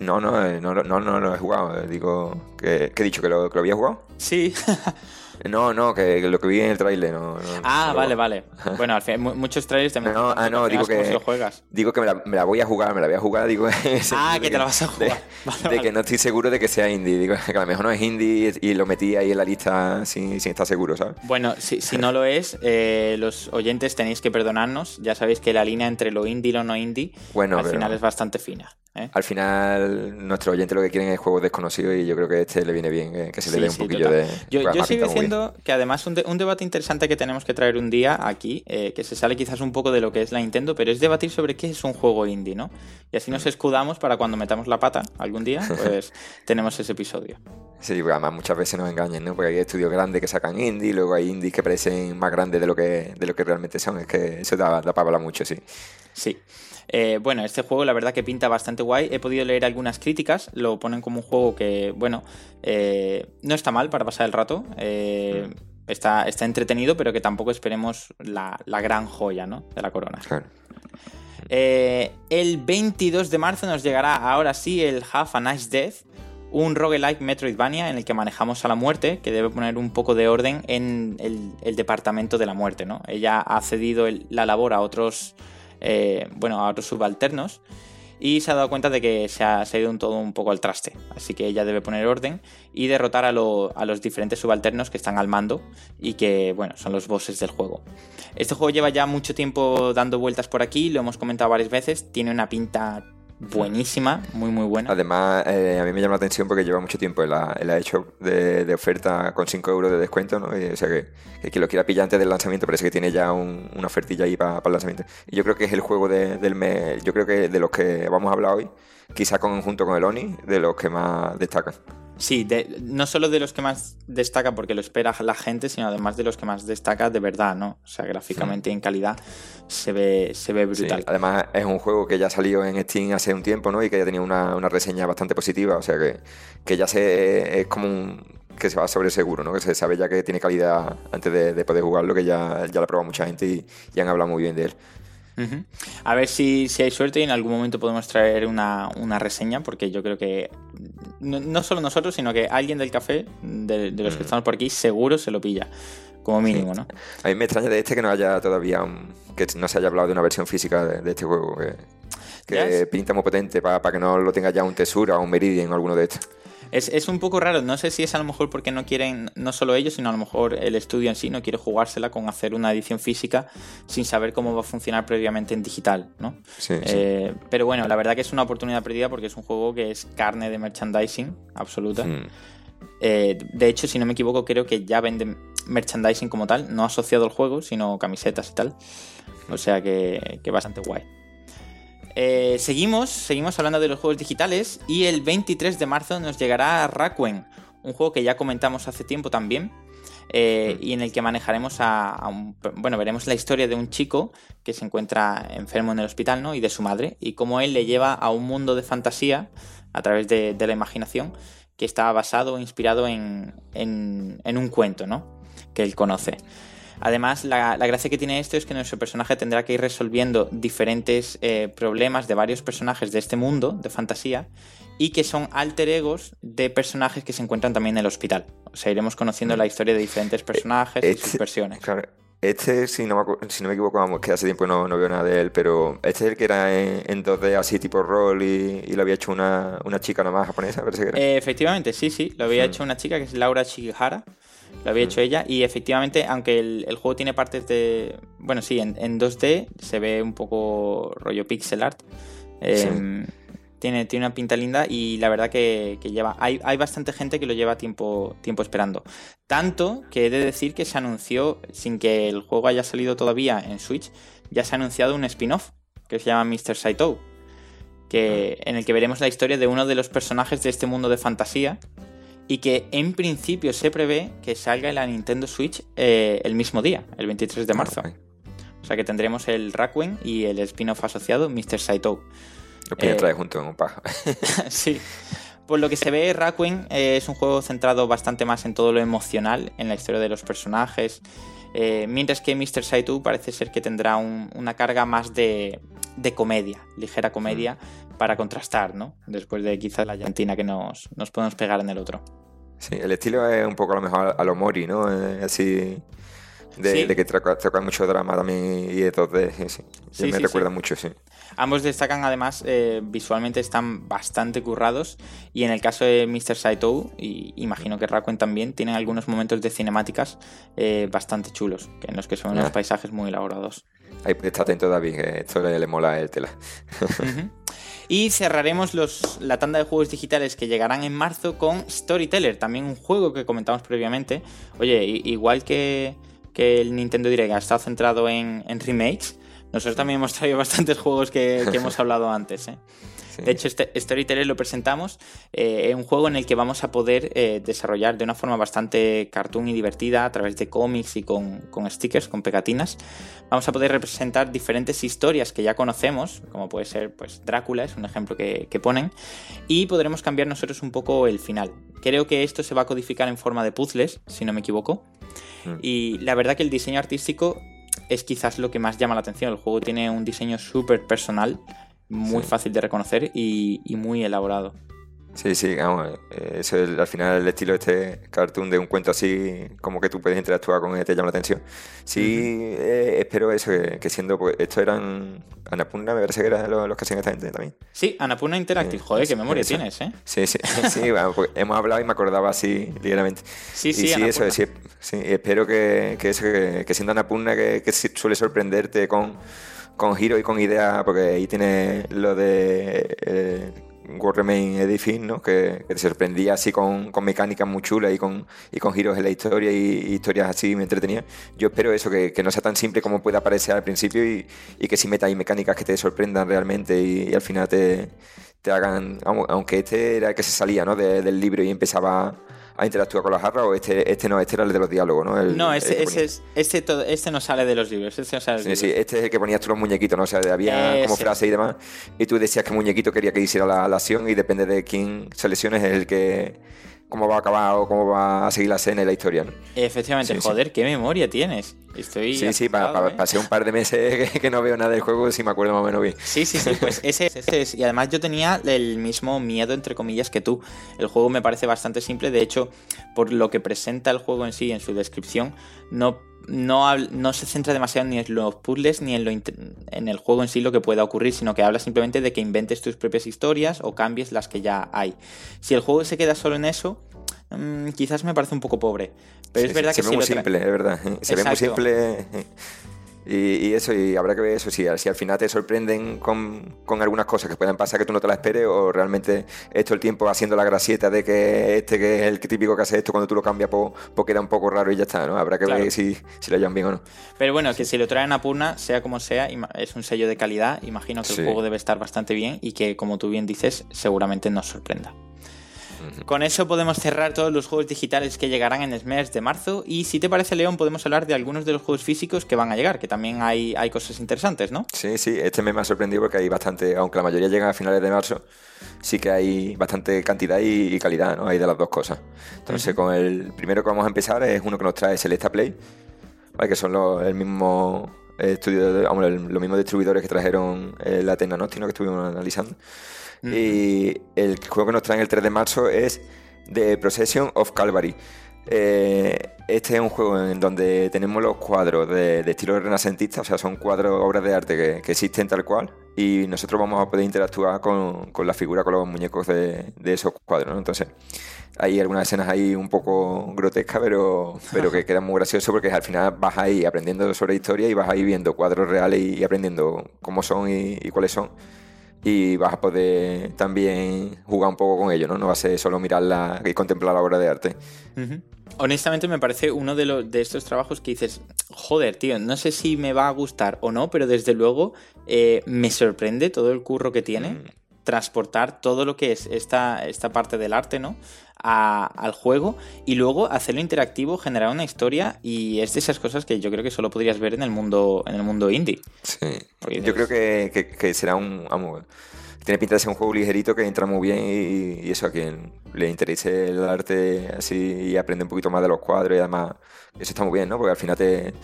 S3: No, no, eh, no, no, no, no, lo he jugado. Digo, que, he dicho que lo, que lo había jugado.
S2: Sí.
S3: No, no, que, lo que vi en el trailer no.
S2: ah, vale, vale. Bueno, al final, muchos trailers también.
S3: No, ah, no, digo que. Lo juegas. Digo que me la, voy a jugar, me la voy a jugar, digo.
S2: ah, que te la vas a jugar.
S3: De, que no estoy seguro de que sea indie. Digo que a lo mejor no es indie y lo metí ahí en la lista sin, sin estar seguro, ¿sabes?
S2: Bueno, si, si no lo es, eh, los oyentes tenéis que perdonarnos. Ya sabéis que la línea entre lo indie y lo no indie bueno, al final es bastante fina. ¿Eh?
S3: Al final, nuestro oyente lo que quieren es juegos desconocidos y yo creo que este le viene bien, eh, que se le dé un poquillo de.
S2: Yo, yo sigo diciendo que además un, un, debate interesante que tenemos que traer un día aquí, eh, que se sale quizás un poco de lo que es la Nintendo, pero es debatir sobre qué es un juego indie, ¿no? Y así nos escudamos para cuando metamos la pata algún día, pues tenemos ese episodio.
S3: Sí, porque además muchas veces nos engañan, ¿no? Porque hay estudios grandes que sacan indie, luego hay indies que parecen más grandes de lo que, de lo que realmente son. Es que eso da, da para hablar mucho, sí.
S2: Sí. Eh, bueno, este juego la verdad que pinta bastante guay. He podido leer algunas críticas, lo ponen como un juego que, bueno, eh, no está mal para pasar el rato. Eh, está, está entretenido, pero que tampoco esperemos la, la gran joya, ¿no? De la corona.
S3: Claro.
S2: El 22 de marzo nos llegará ahora sí el Half a Nice Death, un roguelike Metroidvania en el que manejamos a la muerte, que debe poner un poco de orden en el, el departamento de la muerte, ¿no? Ella ha cedido el- la labor a otros, eh, bueno, a otros subalternos y se ha dado cuenta de que se ha, se ido un todo un poco al traste. Así que ella debe poner orden y derrotar a, a los diferentes subalternos que están al mando y que, bueno, son los bosses del juego. Este juego lleva ya mucho tiempo dando vueltas por aquí, lo hemos comentado varias veces, tiene una pinta buenísima, muy muy buena.
S3: Además, eh, a mí me llama la atención porque lleva mucho tiempo en la, en la eShop de, oferta con 5 euros de descuento, ¿no? O sea que, que quien lo quiera pillar antes del lanzamiento parece que tiene ya un- una ofertilla ahí para el lanzamiento. Y yo creo que es el juego de- del mes, yo creo que de los que vamos a hablar hoy, quizá con, junto con el Oni, de los que más destacan.
S2: Sí, de- no solo de los que más destaca porque lo espera la gente, sino además de los que más destaca de verdad, ¿no? O sea, gráficamente y en calidad se ve, se ve
S3: Sí,
S2: brutal.
S3: Además, es un juego que ya salió en Steam hace un tiempo, ¿no? Y que ya tenía una, una reseña bastante positiva, o sea que, que ya se, es como un, que se va sobre seguro, ¿no? Que se sabe ya que tiene calidad antes de, de poder jugarlo, que ya, ya lo ha probado mucha gente y, y han hablado muy bien de él.
S2: Ujú. A ver si, si hay suerte y en algún momento podemos traer una, una reseña, porque yo creo que no, no solo nosotros, sino que alguien del café, de, de los que estamos por aquí, seguro se lo pilla, como mínimo, ¿no?
S3: A mí me extraña de este que no haya todavía, un- que no se haya hablado de una versión física de, de este juego, que, pinta muy potente para que no lo tenga ya un Tesura o un Meridian o alguno de estos.
S2: Es, es un poco raro, no sé si es a lo mejor porque no quieren, no solo ellos, sino a lo mejor el estudio en sí no quiere jugársela con hacer una edición física sin saber cómo va a funcionar previamente en digital, ¿no?
S3: Sí, sí.
S2: Eh, pero bueno, la verdad que es una oportunidad perdida porque es un juego que es carne de merchandising absoluta.
S3: Mm.
S2: Eh, de hecho, si no me equivoco, creo que ya venden merchandising como tal, no asociado al juego, sino camisetas y tal. O sea que, que bastante guay. Eh, seguimos, seguimos hablando de los juegos digitales y el 23 de marzo nos llegará Rakuen, un juego que ya comentamos hace tiempo también. eh, y en el que manejaremos a, a un. Bueno, veremos la historia de un chico que se encuentra enfermo en el hospital, ¿no? Y de su madre, y cómo él le lleva a un mundo de fantasía a través de, de la imaginación que está basado inspirado en, en, en un cuento, ¿no? Que él conoce. Además, la, la gracia que tiene esto es que nuestro personaje tendrá que ir resolviendo diferentes eh, problemas de varios personajes de este mundo de fantasía y que son alter egos de personajes que se encuentran también en el hospital. O sea, iremos conociendo la historia de diferentes personajes y sus
S3: Este-
S2: versiones.
S3: Claro, este, si no, me, si no me equivoco, vamos, que hace tiempo no, no veo nada de él, pero este es el que era en, en 2D así tipo rol y, y lo había hecho una, una chica nomás japonesa, parece que era.
S2: Eh, efectivamente, sí, sí, lo había
S3: Hmm.
S2: hecho una chica que es Laura Shigihara. Lo había hecho ella y efectivamente, aunque el, el juego tiene partes de... Bueno, sí, en, en 2D se ve un poco rollo pixel art. Eh, tiene, tiene una pinta linda y la verdad que, que lleva... Hay, hay bastante gente que lo lleva tiempo, tiempo esperando. Tanto que he de decir que se anunció, sin que el juego haya salido todavía en Switch, ya se ha anunciado un spin-off que se llama Mr. Saito que, en el que veremos la historia de uno de los personajes de este mundo de fantasía y que en principio se prevé que salga en la Nintendo Switch eh, el mismo día, el 23 de marzo.
S3: Ah,
S2: O sea que tendremos el Rakuen y el spin-off asociado Mr. Saito.
S3: Lo podía
S2: eh,
S3: junto en un pajo.
S2: sí. Por lo que se ve, Rakuen eh, es un juego centrado bastante más en todo lo emocional, en la historia de los personajes, eh, mientras que Mr. Saito parece ser que tendrá un- una carga más de, de comedia, ligera comedia, para contrastar, ¿no? Después de quizás la llantina que nos, nos podemos pegar en el otro.
S3: Sí, el estilo es un poco a lo mejor a lo Mori, ¿no? Eh, así. De,
S2: Sí.
S3: de que toca, toca mucho drama también y de 2D. Sí, sí.
S2: Sí,
S3: me recuerda mucho, sí.
S2: Ambos destacan además, eh, visualmente están bastante currados y en el caso de Mr. Saito, y imagino que Rakuen también, tienen algunos momentos de cinemáticas eh, bastante chulos, en los que son unos
S3: Ah.
S2: paisajes muy elaborados.
S3: Ahí está atento David, que esto le, le mola el tela.
S2: Ujú. Y cerraremos los, la tanda de juegos digitales que llegarán en marzo con Storyteller, también un juego que comentamos previamente. Oye, igual que, que el Nintendo Direct ha estado centrado en, en remakes, nosotros también hemos traído bastantes juegos que, que hemos hablado antes. ¿eh?
S3: Sí.
S2: De hecho, este Storyteller lo presentamos, eh, un juego en el que vamos a poder eh, desarrollar de una forma bastante cartoon y divertida a través de cómics y con, con stickers, con pegatinas. Vamos a poder representar diferentes historias que ya conocemos, como puede ser pues, Drácula, es un ejemplo que, que ponen, y podremos cambiar nosotros un poco el final. Creo que esto se va a codificar en forma de puzzles, si no me equivoco. Mm. Y la verdad que el diseño artístico es quizás lo que más llama la atención. El juego tiene un diseño súper personal, muy fácil de reconocer y muy elaborado.
S3: Sí, sí, vamos, eh, eso es, al final el estilo de este cartoon de un cuento así, como que tú puedes interactuar con él, te llama la atención. Sí, eh, espero eso, que, siendo, pues, estos eran Anapurna, me parece que eran los, que hacían esta gente también.
S2: Sí, Anapurna Interactive, joder, qué memoria tienes, ¿eh?
S3: Sí, sí, sí, hemos hablado y me acordaba así ligeramente.
S2: Sí, sí,
S3: y sí, eso, sí, sí, espero que, que, eso, que, siendo Anapurna, que, que suele sorprenderte con, con giros y con ideas, porque ahí tiene lo de... Eh, War Remain ¿no? Que, te sorprendía así con, con, mecánicas muy chulas y con, y con giros en la historia y, historias así me entretenía. Yo espero eso, que, que, no sea tan simple como pueda parecer al principio y, y que sí meta ahí mecánicas que te sorprendan realmente y, al final te, te hagan, aunque este era el que se salía ¿no? del libro y empezaba a interactuar con la jarra o este, este no, este era el de los diálogos, ¿no?
S2: no, este, este, este, no sale de los libros. Este sí,
S3: sí, este es el que ponías tú los muñequitos, ¿no? O sea, había como frase y demás. Y tú decías que muñequito quería que hiciera la, la acción y depende de quién selecciones es el que cómo va a acabar o cómo va a seguir la escena y la historia. ¿no?
S2: Efectivamente, joder, qué memoria tienes. Estoy
S3: sí, sí, para, pasé un par de meses que, no veo nada del juego, si me acuerdo más o menos bien.
S2: Sí, sí, sí, pues ese, ese es. Y además yo tenía el mismo miedo, entre comillas, que tú. El juego me parece bastante simple, de hecho, por lo que presenta el juego en sí, en su descripción, no no, no, se centra demasiado ni en los puzzles ni en, lo en el juego en sí lo que pueda ocurrir, sino que habla simplemente de que inventes tus propias historias o cambies las que ya hay. Si el juego se queda solo en eso, mm, quizás me parece un poco pobre. Pero es verdad que
S3: se ve muy simple, es verdad. Se ve muy simple. Y, eso, y habrá que ver eso, si, si al final te sorprenden con, con, algunas cosas que puedan pasar que tú no te las esperes, o realmente esto el tiempo haciendo la gracieta de que este que es el típico que hace esto, cuando tú lo cambias, pues, pues queda un poco raro y ya está, ¿no? Habrá que ver si, si lo hayan bien o no.
S2: Pero bueno, que si lo traen a Purna, sea como sea, es un sello de calidad, imagino que el juego debe estar bastante bien y que, como tú bien dices, seguramente nos sorprenda. Con eso podemos cerrar todos los juegos digitales que llegarán en el mes de marzo. Y si te parece, León, podemos hablar de algunos de los juegos físicos que van a llegar, que también hay, hay cosas interesantes, ¿no?
S3: Sí, sí, este mes me ha sorprendido porque hay bastante, aunque la mayoría llegan a finales de marzo, sí que hay bastante cantidad y, calidad, ¿no? Hay de las dos cosas. Entonces, con el primero que vamos a empezar es uno que nos trae Selecta Play, que son los, el mismo estudio, de, los mismos distribuidores que trajeron la Atena Nostino que estuvimos analizando. Y el juego que nos trae el 3 de marzo es The Procession of Calvary. Eh, este es un juego en donde tenemos los cuadros de, estilo renacentista, o sea, son cuadros, obras de arte que, existen tal cual, y nosotros vamos a poder interactuar con, la figura, con los muñecos de, esos cuadros, Entonces, hay algunas escenas ahí un poco grotescas, pero, pero que quedan muy graciosos porque al final vas ahí aprendiendo sobre historia y vas ahí viendo cuadros reales y, aprendiendo cómo son y cuáles son y vas a poder también jugar un poco con ello, ¿no? No va a ser solo mirarla y contemplar la obra de arte.
S2: Honestamente me parece uno de, los, de estos trabajos que dices, joder, tío, no sé si me va a gustar o no, pero desde luego eh, me sorprende todo el curro que tiene. Mm. transportar todo lo que es esta, esta parte del arte, ¿no? Al juego y luego hacerlo interactivo, generar una historia y es de esas cosas que yo creo que solo podrías ver en el mundo, en el mundo indie.
S3: Sí, yo creo que, será un... tiene pinta de ser un juego ligerito que entra muy bien y, eso a quien le interese el arte así y aprende un poquito más de los cuadros y además eso está muy bien, ¿no? Porque al final te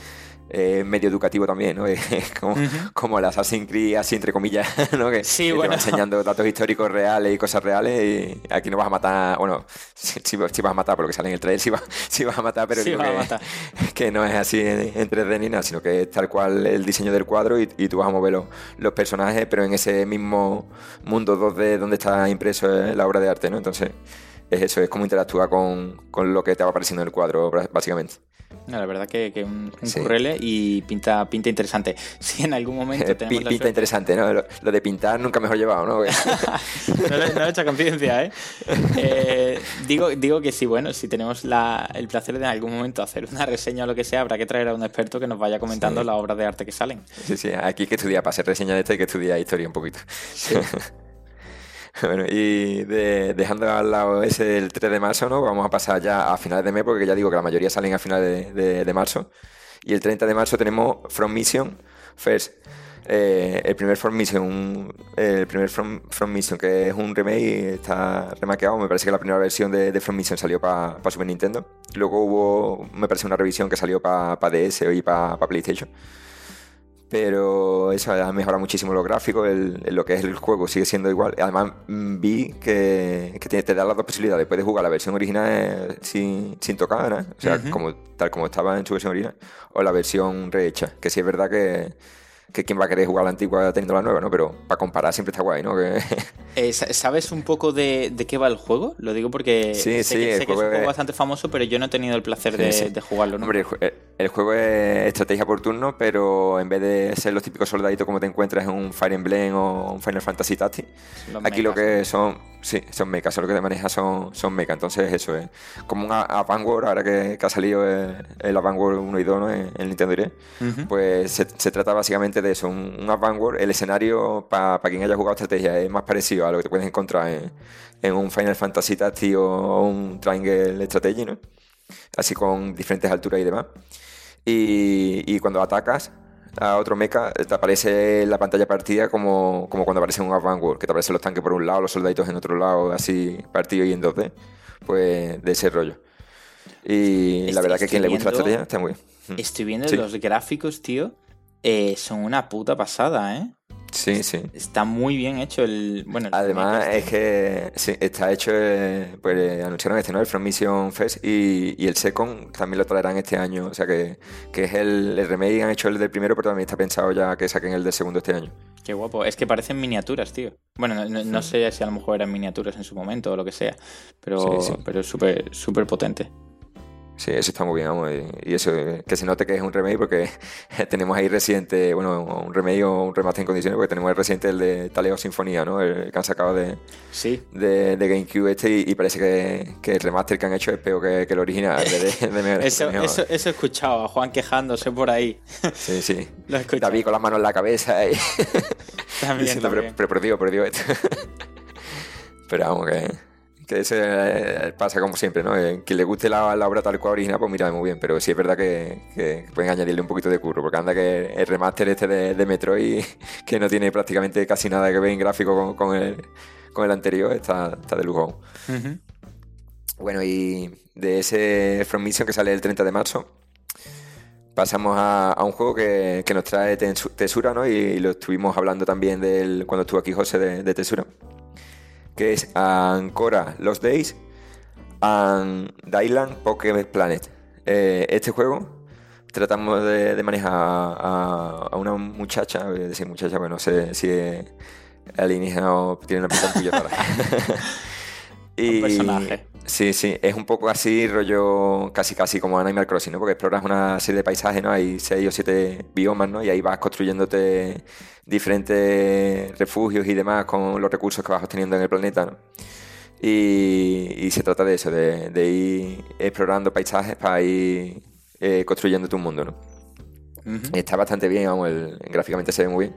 S3: eh, medio educativo también, ¿no? como, como el Assassin's Creed, así entre comillas, ¿no? Que,
S2: sí,
S3: te va enseñando datos históricos reales y cosas reales y aquí no vas a matar, bueno, sí, vas a matar por lo que sale en el trailer, sí, vas a matar, pero que, no es así en 3D ni nada, sino que es tal cual el diseño del cuadro y, tú vas a mover los, personajes, pero en ese mismo mundo 2D donde está impreso la obra de arte, ¿no? Entonces es eso, es como interactúa con, con lo que te va apareciendo en el cuadro, básicamente.
S2: La verdad que, que un, un y pinta, pinta interesante. Si en algún momento tenemos
S3: Pinta interesante, ¿no? Lo, de pintar nunca mejor llevado, ¿no?
S2: no, le, no he hecho conciencia, ¿eh? ¿eh? digo, digo que sí, bueno, si tenemos la, el placer de en algún momento hacer una reseña o lo que sea, habrá que traer a un experto que nos vaya comentando las obras de arte que salen.
S3: Sí, sí, aquí hay que estudiar, para hacer reseña de esto hay que estudiar historia un poquito. Sí. Bueno, y dejando al lado ese del 3 de marzo, ¿no? Vamos a pasar ya a finales de mes, porque ya digo que la mayoría salen a finales de, marzo. Y el 30 de marzo tenemos From Mission First. Eh, el primer From Mission, un- el primer From, From Mission, que es un remake, está remaqueado. Me parece que la primera versión de, de From Mission salió para Super Nintendo. Luego hubo, me parece, una revisión que salió para DS y para PlayStation. Pero eso ha mejorado muchísimo los gráficos, el- el- lo que es el juego sigue siendo igual. Además, vi que, que te, te da las dos posibilidades. Puedes jugar la versión original eh, sin, sin tocar, ¿no? o sea, como, tal como estaba en su versión original, o la versión rehecha. Que sí es verdad que, que quien va a querer jugar la antigua teniendo la nueva, ¿no? Pero para comparar siempre está guay, ¿no? Que,
S2: Eh, sa- ¿Sabes un poco de, de qué va el juego? Lo digo porque
S3: Sí,
S2: sé,
S3: sí,
S2: que,
S3: el
S2: sé que es un
S3: juego es-
S2: bastante famoso, pero yo no he tenido el placer de,
S3: Sí, sí.
S2: de jugarlo. ¿no?
S3: Hombre, el, jue- el- juego es estrategia por turno, pero en vez de ser los típicos soldaditos como te encuentras en un Fire Emblem o un Final Fantasy Tactics, aquí lo que son, sí, son mechas, lo que te maneja son, son mechas. Entonces, eso es como un Vanguard, ahora que, que ha salido el, el Vanguard 1 y 2 ¿no? en, en Nintendo Direct, pues se, se trata básicamente de eso, un, un Vanguard. El escenario, para quien haya jugado estrategia, es más parecido a lo que te puedes encontrar en, en un Final Fantasy Tactics o un Triangle Strategy, ¿no? así con diferentes alturas y demás. Y, y cuando atacas a otro mecha, te aparece la pantalla partida como, como cuando aparece un Vanguard, que te aparecen los tanques por un lado, los soldaditos en otro lado, así partido y en 2D. Pues de ese rollo. Y la
S2: Estoy-
S3: verdad que a quien le gusta la estrategia está muy bien.
S2: Estoy viendo
S3: Sí.
S2: los gráficos, tío. eh, son una puta pasada, ¿eh?
S3: Sí, sí.
S2: Está muy bien hecho el. Bueno, el
S3: Además
S2: remake
S3: es que sí, está hecho, eh, pues eh, anunciaron este, ¿no? El From Mission Fest y, y el Second también lo traerán este año. O sea que, que es el, el remake, han hecho el del primero, pero también está pensado ya que saquen el del segundo este año.
S2: este. Qué guapo. Es que parecen miniaturas, tío. Bueno, no, no- no sé si a lo mejor eran miniaturas en su momento o lo que sea. Pero,
S3: Sí, sí.
S2: pero es súper súper potente.
S3: Sí, eso está muy bien, vamos. Y, y eso, que se note que es un remake porque tenemos ahí reciente, bueno, un remake o un remaster en condiciones, porque tenemos el reciente, el de Taleo Sinfonía, ¿no? El que han sacado de,
S2: Sí.
S3: de, de GameCube este y, y parece que, que el remaster que han hecho es peor que, que el original. De, de-
S2: Eso, eso, eso he escuchado a Juan quejándose por ahí.
S3: Sí, sí.
S2: Lo he.
S3: David con las manos en la cabeza y
S2: También,
S3: diciendo, pero,
S2: también.
S3: pero esto. pero vamos, que, que eso eh, pasa como siempre, ¿no? Eh, Quien le guste la, la obra tal cual original, pues mira, muy bien, pero sí es verdad que, que pueden añadirle un poquito de curro, porque anda que el remaster este de, de Metroid, que no tiene prácticamente casi nada que ver en gráfico con, con el, con el anterior, está, está de lujo. Bueno, y de ese From Mission que sale el 30 de marzo, pasamos a, a un juego que, que nos trae Tesura, ¿no? Y lo estuvimos hablando también del, cuando estuvo aquí José de, de Tesura, que es Ancora Los Days and Dylan Pokémon Planet. Eh, este juego tratamos de, manejar a, una muchacha, voy a decir muchacha, bueno, no sé si es alienígena o tiene una pinta rara.
S2: Un personaje.
S3: Sí, sí, es un poco así, rollo casi casi como Animal Crossing, ¿no? Porque exploras una serie de paisajes, ¿no? Hay seis o siete biomas, ¿no? Y ahí vas construyéndote diferentes refugios y demás con los recursos que vas obteniendo en el planeta, ¿no? Y, y se trata de eso, de, de ir explorando paisajes para ir eh, construyendo tu mundo, ¿no? Está bastante bien, vamos, el- gráficamente se ve muy bien.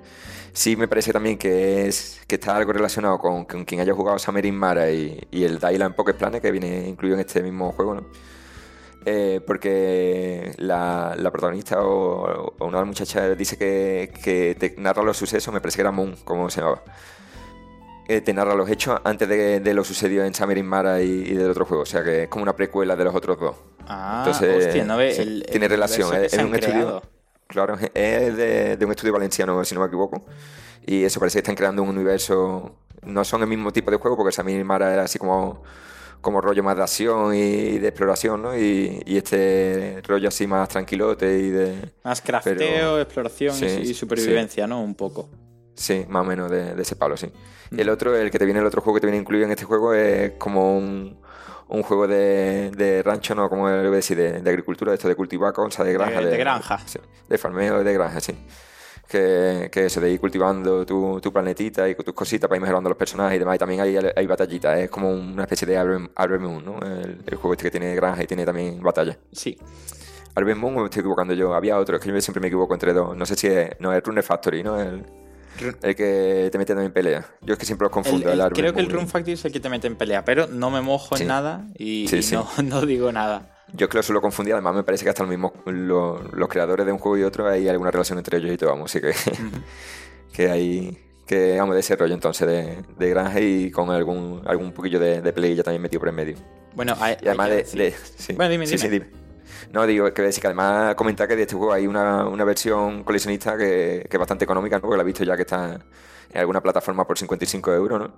S3: Sí me parece también que es que está algo relacionado con, con quien haya jugado Summer Mara y, y el Dylan Pocket Planet, que viene incluido en este mismo juego, ¿no? Eh, porque la, la protagonista o, o una muchachas dice que, que te narra los sucesos, me parece que era Moon, como se llamaba. Eh, te narra los hechos antes de, de lo sucedido en Summer in Mara y, y del otro juego, o sea que es como una precuela de los otros dos.
S2: Ah,
S3: Entonces,
S2: hostia, no ve
S3: sí,
S2: el, el
S3: tiene relación, es, un estudio. Claro, es de, de un estudio valenciano, si no me equivoco. Y eso parece que están creando un universo. No son el mismo tipo de juego, porque Samir Mara era así como, como rollo más de acción y de exploración, ¿no? Y, y este rollo así más tranquilote y de.
S2: Más crafteo,
S3: Pero-
S2: exploración y-
S3: sí,
S2: y, supervivencia, ¿no? Un poco.
S3: Sí, más o menos de, de ese palo, sí. Y el otro, el que te viene, el otro juego que te viene incluido en este juego es como un, un juego de, de rancho, ¿no? Como le voy a decir, de, de agricultura, de esto de cultivar cosas, de granja.
S2: de granja.
S3: sí, de farmeo, de granja, sí. Que, que eso, de ir cultivando tu, tu planetita y tus cositas para ir mejorando los personajes y demás. Y también hay, hay batallitas, es como una especie de Harvest Moon, ¿no? El, el juego este que tiene granja y tiene también batalla.
S2: Sí.
S3: Harvest Moon, me estoy equivocando yo. Había otro, es que yo siempre me equivoco entre dos. No sé si es, no, es Rune Factory, ¿no? El, el que te mete en pelea. Yo es que siempre los confundo.
S2: el-
S3: el Harvest
S2: creo que el. Rune Factory es el que te mete en pelea, pero no me mojo
S3: Sí.
S2: en nada y,
S3: Sí,
S2: y
S3: sí.
S2: No, no digo nada.
S3: Yo creo que lo suelo confundir, además me parece que hasta los mismos los, los creadores de un juego y otro hay alguna relación entre ellos y todo, vamos, así que, que hay que vamos de ese rollo entonces de, de granja y con algún algún poquillo de, de play ya también metido por en medio.
S2: Bueno, hay,
S3: Y además
S2: hay
S3: de, de- sí.
S2: Bueno, dime,
S3: Sí,
S2: dime.
S3: sí, dime. No, digo que decir que además comentar que de este juego hay una, una versión coleccionista que, que es bastante económica, ¿no? Porque la he visto ya que está en alguna plataforma por 55 euros, ¿no?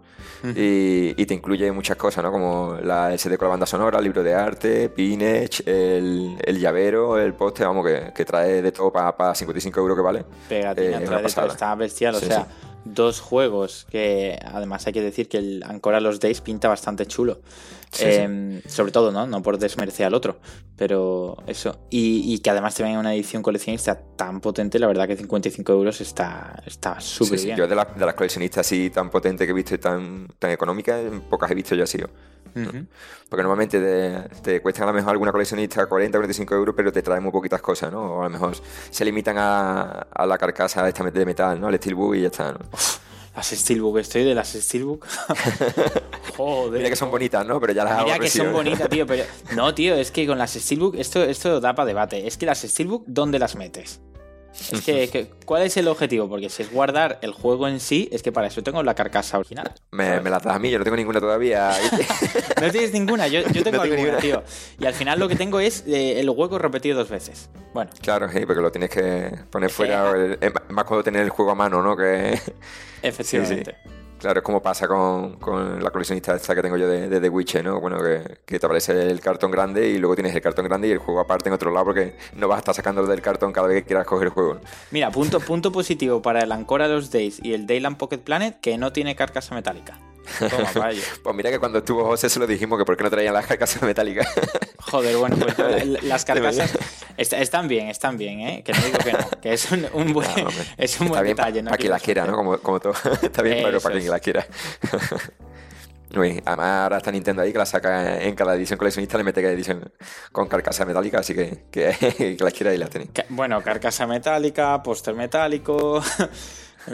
S3: y, y te incluye muchas cosas, ¿no? Como la CD con la banda sonora, el libro de arte, Pinech, el, el llavero, el poste, vamos, que, que trae de todo para 55 euros que vale.
S2: Pegatina,
S3: Eh,
S2: trae de todo, está bestial. O sea,
S3: sí.
S2: Dos juegos que además hay que decir que el Ancora Los Days pinta bastante chulo.
S3: Sí,
S2: Eh, Sobre todo, ¿no? No por desmerecer al otro, pero eso. Y, y que además te venga una edición coleccionista tan potente, la verdad que 55 euros está está súper
S3: sí,
S2: bien.
S3: Yo de, las- de las coleccionistas así tan potentes que he visto y tan, tan económicas, pocas he visto yo así. Porque normalmente te, te cuestan a lo mejor alguna coleccionista 40 o 45 euros, pero te traen muy poquitas cosas, ¿no? O a lo mejor se limitan a, a la carcasa esta de metal, ¿no? El Steelbook y ya está, ¿no?
S2: Las Steelbook, estoy de las Steelbook. Joder.
S3: Mira que son bonitas, ¿no? Pero ya las
S2: Mira que son bonitas, tío, pero. No, tío, es que con las Steelbook, esto, esto da para debate. Es que las Steelbook, ¿dónde las metes? Es que, que- ¿cuál es el objetivo? Porque si es guardar el juego en sí, es que para eso tengo la carcasa original.
S3: Me, me las das a mí, yo no tengo ninguna todavía.
S2: No tienes ninguna, yo, yo tengo
S3: No tengo
S2: alguna,
S3: ninguna.
S2: tío. Y al final lo que tengo es eh, el hueco repetido dos veces. Bueno,
S3: claro, sí, porque lo tienes que poner fuera. el- más cuando tener el juego a mano, ¿no? Que,
S2: efectivamente.
S3: Claro, es como pasa con, con la coleccionista esta que tengo yo de, de The Witcher, ¿no? Bueno, que, te aparece el cartón grande y luego tienes el cartón grande y el juego aparte en otro lado porque no vas a estar sacándolo del cartón cada vez que quieras coger el juego.
S2: Mira, punto, punto positivo para el Ancora Los Days y el Dayland Pocket Planet que no tiene carcasa metálica. Toma.
S3: Pues mira que cuando estuvo José se lo dijimos que por qué no traían las carcasas metálicas.
S2: Joder, bueno, pues las carcasas est- están bien, están bien, ¿eh? Que no digo que no, que es un, un buen,
S3: Ah,
S2: es un buen detalle.
S3: para quien las quiera, ¿no? Como, como todo. Está bien, pero para quien las quiera. Uy, además ahora está Nintendo ahí que la saca en cada edición coleccionista, le mete cada edición con carcasa metálica, así que que, que las quiera y las tenéis.
S2: Bueno, carcasa metálica, póster metálico,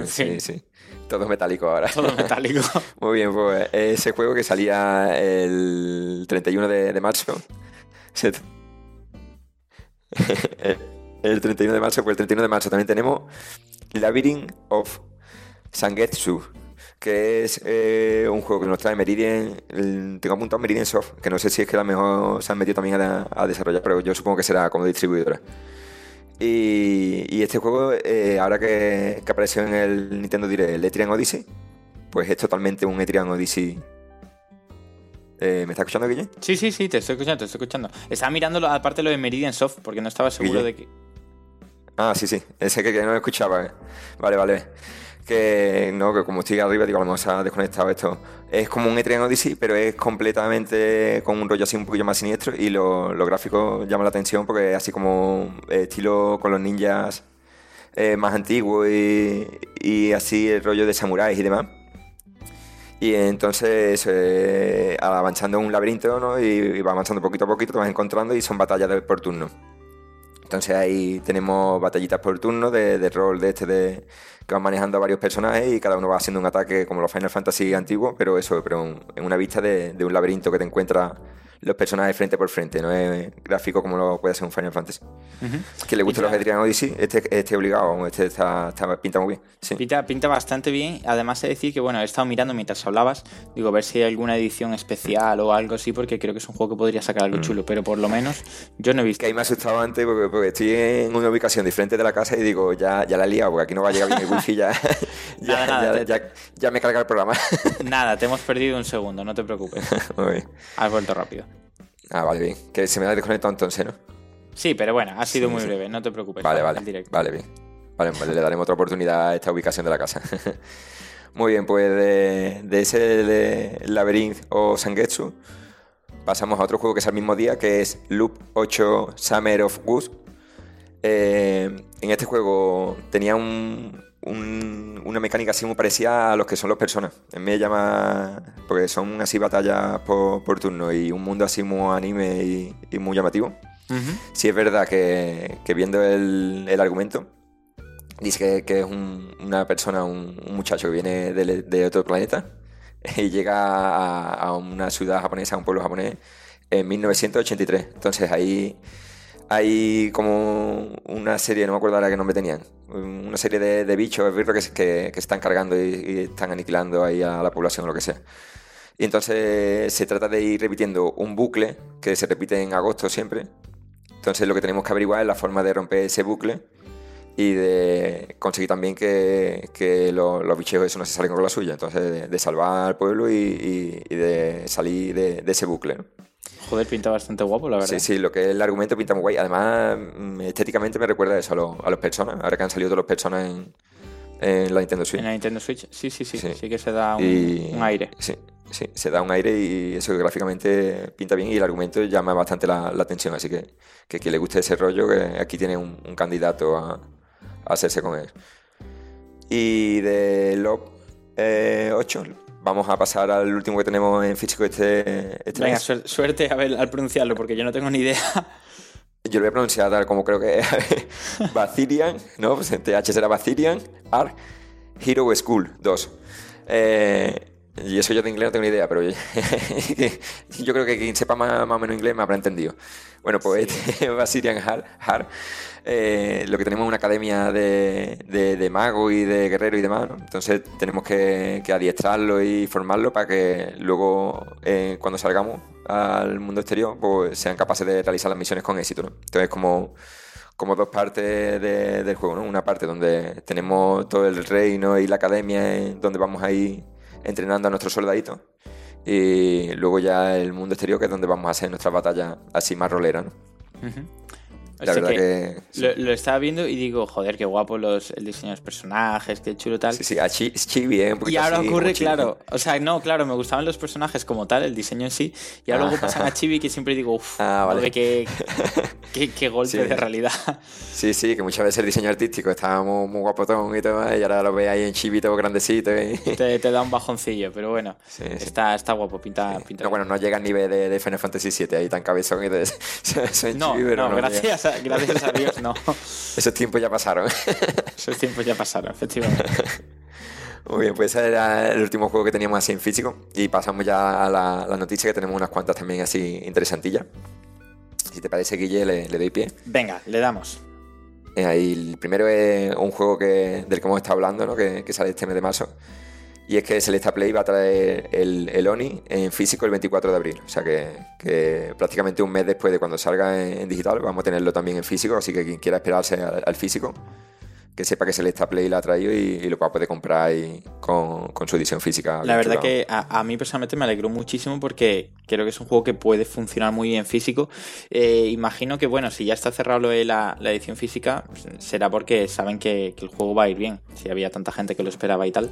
S3: Sí, sí. Todo metálico ahora.
S2: todo metálico.
S3: Muy bien, pues ese juego que salía el 31 de, de marzo. El 31 de marzo, pues el 31 de marzo también tenemos Labyrinth of Sangetsu, que es eh, un juego que nos trae Meridian. el- tengo apuntado Meridian Soft, que no sé si es que a lo mejor se han metido también a, a desarrollar, pero yo supongo que será como distribuidora. Y, y este juego, eh, ahora que, que apareció en el Nintendo Direct, el Etrian Odyssey, pues es totalmente un Etrian Odyssey. Eh, ¿Me está escuchando, Guille?
S2: Sí, sí, sí, te estoy escuchando, te estoy escuchando. Estaba mirando lo- aparte lo de Meridian Soft porque no estaba seguro
S3: Guille.
S2: de que...
S3: Ah, sí, sí, ese que, que no escuchaba. eh. Vale, vale. Que no, que como estoy arriba, digo, a lo mejor se ha desconectado esto. Es como un Etrian Odyssey, pero es completamente con un rollo así un poquillo más siniestro y lo- los gráficos llaman la atención porque es así como eh, estilo con los ninjas eh, más antiguos y, así el rollo de samuráis y demás. Y entonces, eh, avanzando en un laberinto, ¿no? Y, va avanzando poquito a poquito, te vas encontrando y son batallas por turno. Entonces ahí tenemos batallitas por turno de, de rol de este de que van manejando a varios personajes y cada uno va haciendo un ataque como los Final Fantasy antiguos, pero eso, pero en, una vista de, de un laberinto que te encuentra los personajes frente por frente, no es gráfico como lo puede ser un Final Fantasy. Que le gusta los Etrian Odyssey, este, este obligado, este está, está- pinta muy bien. Sí.
S2: Pinta, pinta bastante bien. Además de decir que, bueno, he estado mirando mientras hablabas, digo, a ver si hay alguna edición especial o algo así, porque creo que es un juego que podría sacar
S3: Mm.
S2: algo chulo, pero por lo menos yo no he visto.
S3: Que ahí me ha asustado antes porque, porque estoy en una ubicación diferente de la casa y digo, ya, ya la he liado, porque aquí no va a llegar bien el wifi, ya, ya,
S2: Nada, nada,
S3: ya,
S2: te-
S3: ya- ya me carga el programa.
S2: Nada, te hemos perdido un segundo, no te preocupes. Has vuelto rápido.
S3: Ah, vale, bien. Que se me ha desconectado entonces, ¿no?
S2: Sí, pero bueno, ha sido
S3: Sí,
S2: muy
S3: sí.
S2: breve, no te preocupes.
S3: Vale, vale.
S2: directo.
S3: Vale, bien. Vale, vale, le daremos otra oportunidad a esta ubicación de la casa. Muy bien, pues de, de ese de Labyrinth o Sangetsu pasamos a otro juego que es al mismo día, que es Loop 8 Summer of Goose. Eh, en este juego tenía un- un- una mecánica así muy parecida a los que son los personas. Me llama. Porque son así batallas por, por turno y un mundo así muy anime y, y muy llamativo.
S2: Ujú.
S3: Sí es verdad que, que viendo el, el argumento, dice que, que es un- una persona, un, un muchacho que viene de, de otro planeta y llega a, a una ciudad japonesa, a un pueblo japonés, en 1983. Entonces ahí hay como una serie, no me acuerdo ahora qué nombre tenían, una serie de, bichos, que, que, que, están cargando y, están aniquilando ahí a la población o lo que sea. Y entonces se trata de ir repitiendo un bucle que se repite en agosto siempre. Entonces lo que tenemos que averiguar es la forma de romper ese bucle y de conseguir también que, los, los no se salen con la suya. Entonces de, salvar al pueblo y, de salir de, ese bucle.
S2: Joder, pinta bastante guapo, la verdad.
S3: Sí, sí, lo que es el argumento pinta muy guay. Además, mm, estéticamente me recuerda eso a, los, a los personas. Ahora que han salido todos los personas en, en la Nintendo Switch.
S2: En la Nintendo Switch, sí, sí, sí. Sí, que se da un, aire.
S3: Sí, sí, se da un aire y eso gráficamente pinta bien y el argumento llama bastante la, atención. Así que, que quien le guste ese rollo, que aquí tiene un, candidato a, hacerse con él. Y de Lob 8, eh, vamos a pasar al último que tenemos en físico este, este
S2: Venga, suerte a ver, al pronunciarlo, porque yo no tengo ni idea.
S3: Yo lo voy a pronunciar tal como creo que es Basilian, ¿no? Pues TH será Basilian, Art, Hero School 2. Eh, y eso yo de inglés no tengo ni idea, pero yo, creo que quien sepa más, o menos inglés me habrá entendido. Bueno, pues este Basilian Hard, eh, lo que tenemos es una academia de, de, mago y de guerrero y demás, ¿no? Entonces tenemos que, adiestrarlo y formarlo para que luego, eh, cuando salgamos al mundo exterior, pues sean capaces de realizar las misiones con éxito, ¿no? Entonces, como como dos partes del juego, ¿no? Una parte donde tenemos todo el reino y la academia, donde vamos a ir entrenando a nuestros soldaditos. Y luego ya el mundo exterior, que es donde vamos a hacer nuestras batallas así más roleras, ¿no?
S2: La verdad que, lo, estaba viendo y digo, joder, qué guapo los, el diseño de los personajes, qué chulo tal.
S3: Sí, sí, a Chibi, ¿eh?
S2: y ahora ocurre, claro, o sea, no, claro, me gustaban los personajes como tal, el diseño en sí, y ahora luego pasan a Chibi que siempre digo, uff, ah, vale. qué, qué, golpe de realidad.
S3: Sí, sí, que muchas veces el diseño artístico estaba muy, muy guapotón y todo, y ahora lo ve ahí en Chibi todo grandecito. Y...
S2: Te, te, da un bajoncillo, pero bueno, está, está guapo, pinta, pinta.
S3: No, bueno, no llega al nivel de, de Final Fantasy VII ahí tan cabezón y de...
S2: no, no, gracias gracias a Dios, no.
S3: Esos tiempos ya pasaron.
S2: Esos tiempos ya pasaron, efectivamente.
S3: Muy bien, pues ese era el último juego que teníamos así en físico. Y pasamos ya a la, noticia, que tenemos unas cuantas también así interesantillas. Si te parece, Guille, le, le doy pie.
S2: Venga, le damos.
S3: Eh, ahí, el primero es un juego que, del que hemos estado hablando, ¿no? que, que sale este mes de marzo y es que Celesta Play va a traer el, el, ONI en físico el 24 de abril. O sea que, prácticamente un mes después de cuando salga en, digital vamos a tenerlo también en físico. Así que quien quiera esperarse al, físico, que sepa que Celesta Play la ha traído y, lo va a poder comprar ahí con, su edición física.
S2: La verdad que a, mí personalmente me alegró muchísimo porque creo que es un juego que puede funcionar muy bien físico. Eh, imagino que, bueno, si ya está cerrado la, la edición física, será porque saben que, que el juego va a ir bien. Si había tanta gente que lo esperaba y tal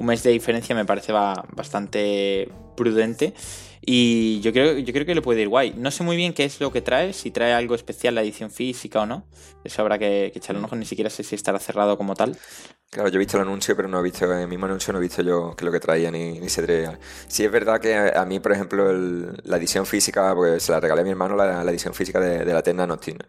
S2: un mes de diferencia me parece bastante prudente. Y yo creo, yo creo que le puede ir guay. No sé muy bien qué es lo que trae, si trae algo especial la edición física o no. Eso habrá que, que echarle un ojo, ni siquiera sé si estará cerrado como tal.
S3: Claro, yo he visto el anuncio, pero no he visto, el mismo anuncio no he visto yo que lo que traía ni, ni se traía. Sí es verdad que a, mí, por ejemplo, la edición física, pues se la regalé a mi hermano, la, edición física de, la Terna Nocturna.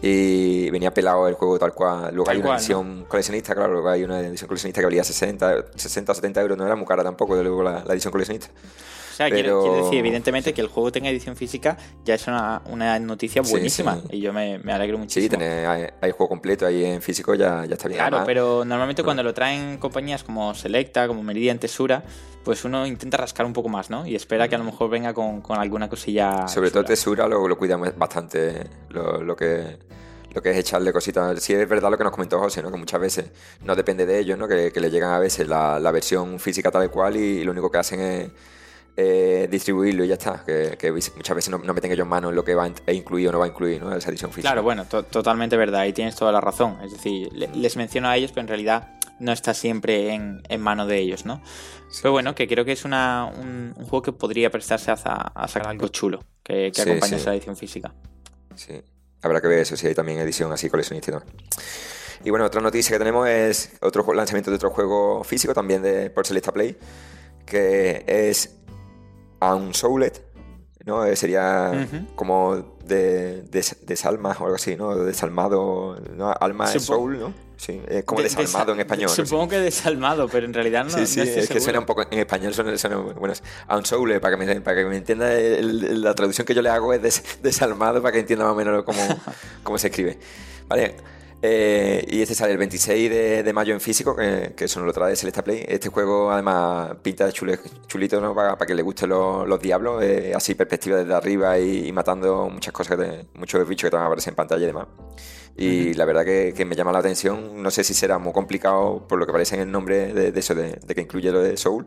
S3: Y venía pelado el juego tal cual. Luego hay una edición coleccionista, claro, luego hay una edición coleccionista que valía 60, 60 o 70 euros, no era muy cara tampoco, de luego la edición coleccionista.
S2: O sea, quiero, decir, evidentemente, que el juego tenga edición física ya es una, una noticia buenísima. Y yo me, me, alegro muchísimo.
S3: Sí, tiene, hay, hay, juego completo ahí en físico, ya, ya está bien.
S2: Claro, pero normalmente cuando lo traen compañías como Selecta, como Meridian Tesura, pues uno intenta rascar un poco más, ¿no? Y espera que a lo mejor venga con, con alguna cosilla.
S3: Sobre todo Tesura lo, lo cuidamos bastante, lo, lo que lo que es echarle cositas. Sí es verdad lo que nos comentó José, ¿no? que muchas veces no depende de ellos, ¿no? que, que le llegan a veces la, la, versión física tal y cual y lo único que hacen es eh, distribuirlo y ya está. Que, muchas veces no, meten ellos mano en lo que va a incluir o no va a incluir ¿no? esa edición física.
S2: Claro, bueno, totalmente verdad. Ahí tienes toda la razón. Es decir, les menciono a ellos, pero en realidad no está siempre en, en mano de ellos, ¿no? Pero bueno, que creo que es una, un, juego que podría prestarse a, a sacar algo chulo que, que acompañe esa edición física.
S3: Sí, habrá que ver eso, si hay también edición así coleccionista. Y bueno, otra noticia que tenemos es otro lanzamiento de otro juego físico también de por Celesta Play, que es Unsoulet, ¿no? Eh, sería como de, de, desalma o algo así, ¿no? Desalmado, ¿no? Alma de soul, ¿no? sí. Es como
S2: De-
S3: desalmado
S2: desa-
S3: en español. ¿no?
S2: Supongo que desalmado, pero en realidad no.
S3: Sí, sí,
S2: no estoy
S3: es que suena un poco. En español suena, suena bueno. Unsouled, para que me, para que me entienda, el- el- la traducción que yo le hago es des- desalmado para que entienda más o menos cómo, cómo se escribe. Vale. Eh, y este sale el 26 de, de mayo en físico, que, que eso nos lo trae Celesta Play. Este juego, además, pinta chule- chulito, ¿no? Para, para que le gusten los, los diablos, eh, así perspectiva desde arriba y, y matando muchas cosas, de, muchos bichos que te van a aparecer en pantalla y demás. Y la verdad que, que me llama la atención. No sé si será muy complicado por lo que parece en el nombre de, de eso, de, de que incluye lo de Soul.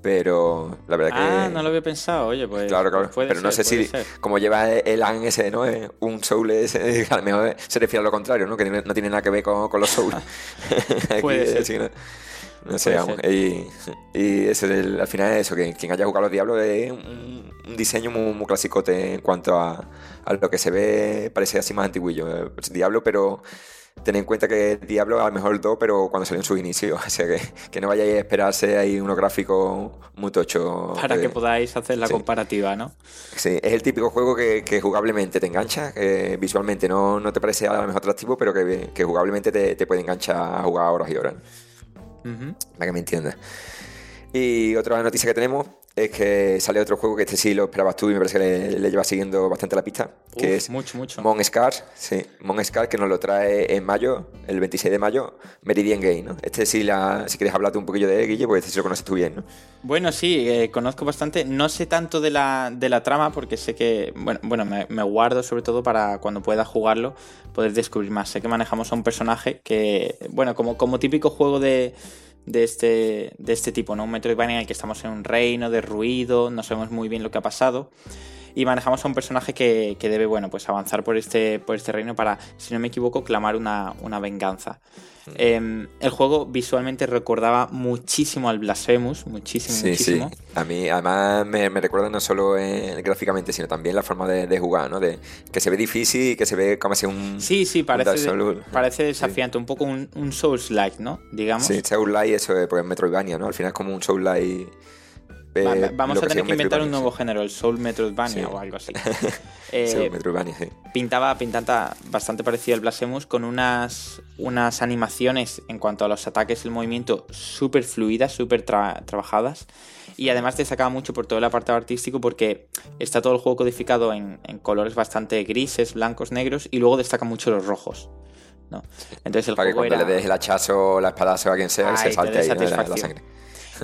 S3: Pero la verdad
S2: Ah,
S3: que.
S2: no lo había pensado, oye, pues.
S3: Claro, claro.
S2: pues puede
S3: pero no
S2: ser,
S3: sé si,
S2: ser.
S3: como lleva el AN ese, ¿no? Un Soul ese, a lo mejor se refiere a lo contrario, ¿no? Que no no tiene nada que ver con, con los Soul.
S2: Puede ser.
S3: sí, no, no sé, vamos. Y, y es el- al final es eso, que quien haya jugado a los Diablos es un, un diseño muy, muy clasicote en cuanto a, a lo que se ve, parece así más antiguillo. eh, Diablo, pero ten en cuenta que Diablo a lo mejor el 2, pero cuando salió en sus inicios. O sea que, que no vayáis a esperarse ahí unos gráficos muy tochos.
S2: Para que podáis hacer la
S3: sí.
S2: comparativa, ¿no?
S3: Sí, es el típico juego que, que jugablemente te engancha, que visualmente no, no te parece a lo mejor atractivo, pero que, que jugablemente te, te puede enganchar a jugar horas y horas.
S2: Ujú.
S3: Para que me entiendas. Y otra noticia que tenemos es que sale otro juego que este sí lo esperabas tú y me parece que le, le lleva siguiendo bastante la pista, que es
S2: mucho, mucho.
S3: Mon Scars, sí, Mon Scars que nos lo trae en mayo, el 26 de mayo, Meridian Game, ¿no? Este sí, la, si quieres hablar tú un poquillo de él, Guille, pues este sí lo conoces tú bien, ¿no?
S2: Bueno, sí, eh, conozco bastante. No sé tanto de la, de la trama porque sé que, bueno, bueno me, me guardo sobre todo para cuando pueda jugarlo poder descubrir más. Sé que manejamos a un personaje que, bueno, como, como típico juego de, de, este, de este tipo, ¿no? Un Metroidvania en el que estamos en un reino de ruido, no sabemos muy bien lo que ha pasado. Y manejamos a un personaje que, que debe, bueno, pues avanzar por este, por este reino para, si no me equivoco, clamar una, una venganza. Eh, el juego visualmente recordaba muchísimo al Blasphemous, muchísimo,
S3: Sí,
S2: muchísimo.
S3: sí. A mí, además, me, me recuerda no solo gráficamente, sino también la forma de, de jugar, ¿no? De, que se ve difícil y que se ve como si un.
S2: Sí, sí, parece, parece desafiante, un poco un, un Souls-like, ¿no? Digamos.
S3: Sí, Soul-like, eso es, porque es Metroidvania, ¿no? Al final es como un Soul-like. Eh,
S2: Va- va- Vamos a tener que inventar un nuevo
S3: sí.
S2: género, el Soul Metroidvania
S3: Sí.
S2: o algo así.
S3: Sí,
S2: Eh,
S3: Metroidvania, sí.
S2: pintaba, pintaba bastante parecido al Blasphemous con unas, unas animaciones en cuanto a los ataques y el movimiento súper fluidas, súper tra- trabajadas. Y además destacaba mucho por todo el apartado artístico porque está todo el juego codificado en, en colores bastante grises, blancos, negros y luego destacan mucho los rojos. ¿no? Entonces el
S3: Para que
S2: juego
S3: cuando
S2: era...
S3: le des el hachazo o la espadazo a quien sea,
S2: Ay,
S3: se
S2: te
S3: salte ahí la, la
S2: satisfacción.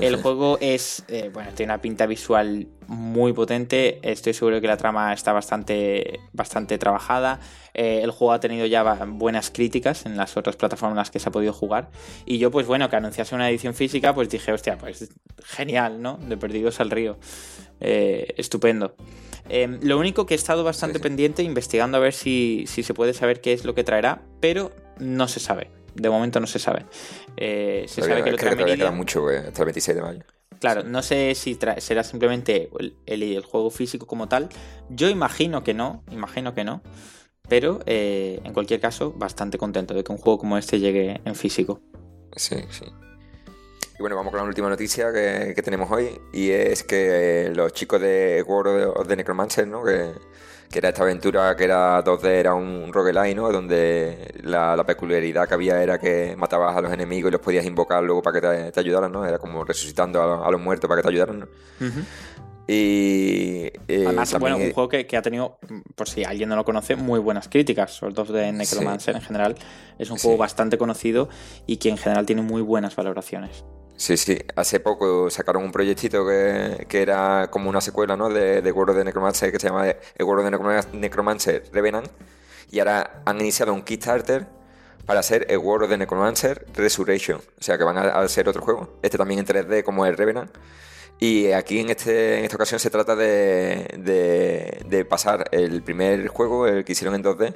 S2: El juego es, eh, bueno, tiene una pinta visual muy potente. Estoy seguro que la trama está bastante, bastante trabajada. Eh, el juego ha tenido ya buenas críticas en las otras plataformas en las que se ha podido jugar. Y yo, pues bueno, que anunciase una edición física, pues dije, hostia, pues genial, ¿no? De Perdidos al Río. Eh, estupendo. Eh, lo único que he estado bastante
S3: sí.
S2: pendiente, investigando a ver si, si se puede saber qué es lo que traerá, pero no se sabe. De momento no se sabe. Eh, se sabe que lo trae
S3: todavía queda mucho, güey, hasta el 26 de mayo.
S2: Claro, no sé si será simplemente el, el- el juego físico como tal. Yo imagino que no, imagino que no. Pero eh, en cualquier caso, bastante contento de que un juego como este llegue en físico.
S3: Sí, sí. Y bueno, vamos con la última noticia que, que tenemos hoy. Y es que eh, los chicos de World of the Necromancer, ¿no? Que, que era esta aventura que era 2D, era un roguelike, ¿no? Donde la, la peculiaridad que había era que matabas a los enemigos y los podías invocar luego para que te, te ayudaran, ¿no? Era como resucitando a, a los muertos para que te ayudaran, ¿no? Y. eh,
S2: Además,
S3: también-
S2: bueno, un juego que, que ha tenido, por si alguien no lo conoce, muy buenas críticas. Sword of the Necromancer en general es un
S3: Sí.
S2: juego bastante conocido y que en general tiene muy buenas valoraciones.
S3: Sí, sí. Hace poco sacaron un proyectito que, que era como una secuela, ¿no? De, de World of the Necromancer que se llama The World of the Necroman- Necromancer Revenant. Y ahora han iniciado un Kickstarter para hacer el World of the Necromancer Resurrection. O sea que van a, hacer otro juego. Este también en 3D como el Revenant. Y aquí en, este, en esta ocasión se trata de, de, pasar el primer juego, el que hicieron en 2D,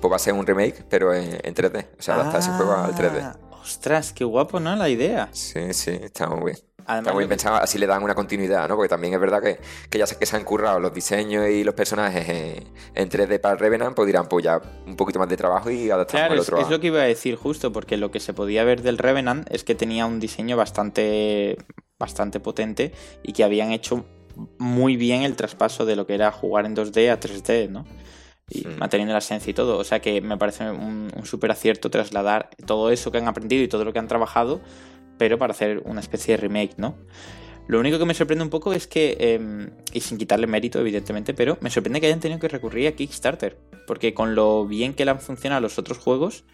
S3: pues va a ser un remake, pero en, en 3D. O sea, adaptar ese juego al 3D.
S2: Ostras, qué guapo, ¿no? La idea.
S3: Sí, sí, está muy bien.
S2: Además,
S3: está muy bien pensado, así le dan una continuidad, ¿no? Porque también es verdad que, que ya sé que se han currado los diseños y los personajes en, en 3D para Revenant, pues dirán, pues ya un poquito más de trabajo y adaptamos
S2: Claro,
S3: el
S2: es,
S3: otro.
S2: es
S3: a-
S2: lo que iba a decir justo, porque lo que se podía ver del Revenant es que tenía un diseño bastante, bastante potente y que habían hecho muy bien el traspaso de lo que era jugar en 2D a 3D, ¿no? Y manteniendo la esencia y todo. O sea que me parece un, un súper acierto trasladar todo eso que han aprendido y todo lo que han trabajado, pero para hacer una especie de remake, ¿no? Lo único que me sorprende un poco es que, eh, y sin quitarle mérito, evidentemente, pero me sorprende que hayan tenido que recurrir a Kickstarter, porque con lo bien que le han funcionado los otros juegos,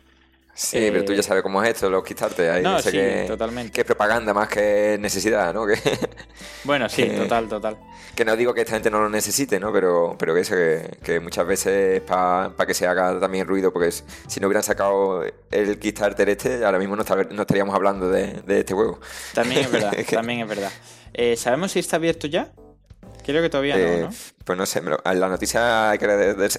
S3: Sí,
S2: Eh,
S3: pero tú ya sabes cómo es esto, los Kickstarter. Hay
S2: No, sí,
S3: que,
S2: totalmente.
S3: que es propaganda más que necesidad, ¿no? Que,
S2: bueno, sí,
S3: Que-
S2: total, total.
S3: que no digo que esta gente no lo necesite, ¿no? Pero, pero que, eso, que, muchas veces para que se haga también ruido, porque si no hubieran sacado el Kickstarter este, ahora mismo no, no estaríamos hablando de, de este juego.
S2: También es verdad, también es verdad. Eh, ¿Sabemos si está abierto ya? Creo que todavía
S3: Eh,
S2: no, ¿no?
S3: Pues no sé, la noticia hay que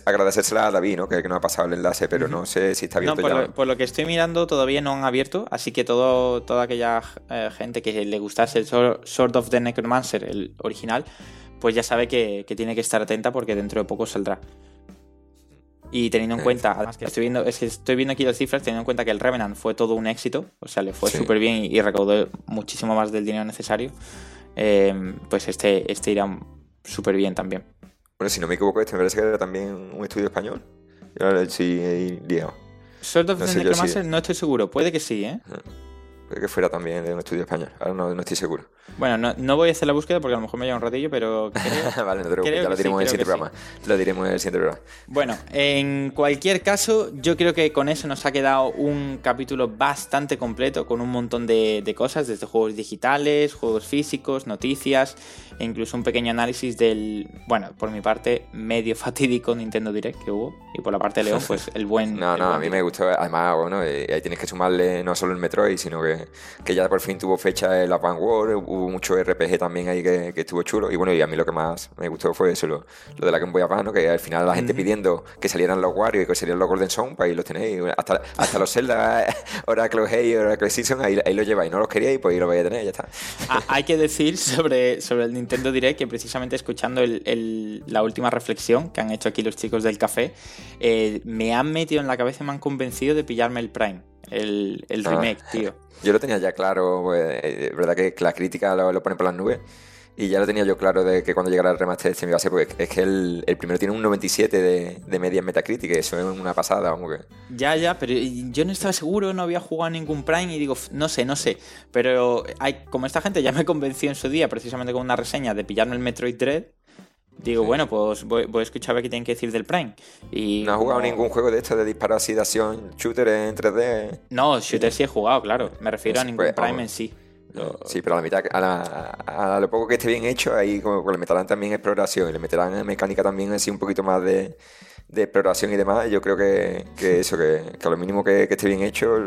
S3: agradecérsela a David, ¿no? Que, que nos ha pasado el enlace, pero no sé si está
S2: No,
S3: abierto
S2: por
S3: ya.
S2: lo, por lo que estoy mirando todavía no han abierto, así que todo, toda aquella eh, gente que le gustase el Sword of the Necromancer, el original, pues ya sabe que, que tiene que estar atenta porque dentro de poco saldrá. Y teniendo en
S3: Eh,
S2: cuenta, además que estoy viendo, es que estoy viendo aquí las cifras, teniendo en cuenta que el Revenant fue todo un éxito, o sea, le fue
S3: Sí.
S2: súper bien y, y recaudó muchísimo más del dinero necesario, eh, pues este, este irá súper bien también.
S3: Bueno, si no me equivoco, este me parece que era también un estudio español. Yo ahora sí liado.
S2: Sword of
S3: No sé yo
S2: Necromancer no estoy seguro, puede que sí, ¿eh?
S3: Que fuera también de un estudio español. Ahora no, no estoy seguro.
S2: Bueno, no, no voy a hacer la búsqueda porque a lo mejor me lleva un ratillo, pero creo,
S3: vale, no te preocupes, ya lo
S2: que sí,
S3: diremos en el siguiente programa. Lo diremos en el siguiente programa.
S2: Bueno, en cualquier caso, yo creo que con eso nos ha quedado un capítulo bastante completo, con un montón de, de cosas, desde juegos digitales, juegos físicos, noticias, e incluso un pequeño análisis del, bueno, por mi parte, medio fatídico Nintendo Direct que hubo, y por la parte de León, pues el buen...
S3: No,
S2: el
S3: no,
S2: buen
S3: a mí me gustó. Además, bueno, eh, ahí tienes que sumarle no solo el Metroid, sino que, que ya por fin tuvo fecha el Advance War, hubo mucho RPG también ahí que, que estuvo chulo. Y bueno, y a mí lo que más me gustó fue eso, lo, lo de la Game Boy Advance, ¿no? que al final la gente pidiendo que salieran los Wario y que salieran los Golden Sun, pues ahí los tenéis. Hasta, hasta los Zelda, Oracle Hey, Oracle Season, ahí, ahí los lleváis. No los queríais, pues ahí los vais a tener, ya está.
S2: Ah, hay que decir sobre, sobre el Nintendo Direct que precisamente escuchando el- el- la última reflexión que han hecho aquí los chicos del café, eh, me han metido en la cabeza y me han convencido de pillarme el Prime, el, el
S3: Ah.
S2: remake, tío.
S3: Yo lo tenía ya claro, pues, eh, verdad que la crítica lo, lo pone por las nubes. Y ya lo tenía yo claro de que cuando llegara el remaster este me iba a ser, porque es que el, el primero tiene un 97 de, de media en Metacritic, eso es una pasada, vamos que.
S2: Ya, ya, pero yo no estaba seguro, no había jugado ningún Prime y digo, "F- no sé, no sé. Pero hay, como esta gente ya me convenció en su día, precisamente con una reseña de pillarme el Metroid Dread, digo, bueno, pues voy, voy a escuchar a ver qué tienen que decir del Prime. Y
S3: ¿No has jugado
S2: como-
S3: ningún juego de estos de disparo así de acción, shooter en 3D?
S2: No, shooter sí he jugado, claro. Me refiero a ningún
S3: pues,
S2: Prime
S3: vamos.
S2: en sí. Lo-
S3: Sí, pero a la mitad, a, la- a lo poco que esté bien hecho, ahí como que le meterán también exploración y le meterán mecánica también así un poquito más de, de exploración y demás. Yo creo que, que eso, que, que a lo mínimo que, que esté bien hecho,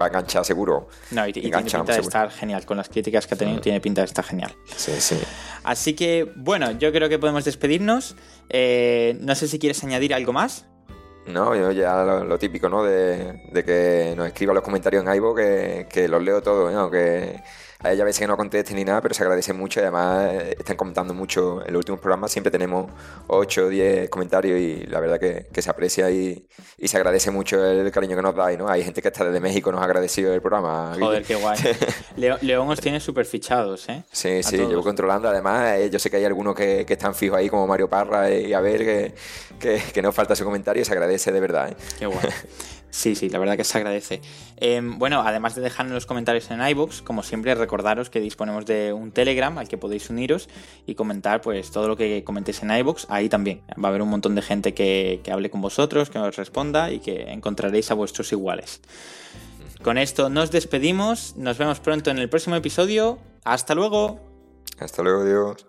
S3: va a enganchar seguro.
S2: No, y, y tiene pinta de estar genial. Con las críticas que ha tenido, tiene pinta de estar genial.
S3: Sí, sí.
S2: Así que, bueno, yo creo que podemos despedirnos. Eh, no sé si quieres añadir algo más.
S3: No, yo ya lo, lo típico, ¿no? De, de que nos escriban los comentarios en iVoox, que, que los leo todos, ¿no? Que a ella veces que no contesten ni nada, pero se agradece mucho y además eh, están comentando mucho. En los últimos programas siempre tenemos 8 o 10 comentarios y la verdad que, que se aprecia y, y se agradece mucho el cariño que nos dais, ¿no? Hay gente que está desde México nos ha agradecido el programa.
S2: Joder, qué guay. León os tiene súper fichados, ¿eh?
S3: Sí,
S2: A
S3: sí,
S2: todos.
S3: llevo controlando. Además, eh, yo sé que hay algunos que, que están fijos ahí, como Mario Parra y a ver, que, que, que no falta su comentario y se agradece de verdad. ¿eh?
S2: Qué guay. Sí, sí, la verdad que se agradece. Eh, bueno, además de dejarnos los comentarios en iBox, como siempre, recordaros que disponemos de un Telegram al que podéis uniros y comentar pues todo lo que comentéis en iBox. Ahí también va a haber un montón de gente que, que hable con vosotros, que os responda y que encontraréis a vuestros iguales. Con esto nos despedimos, nos vemos pronto en el próximo episodio. ¡Hasta luego!
S3: Hasta luego, Dios.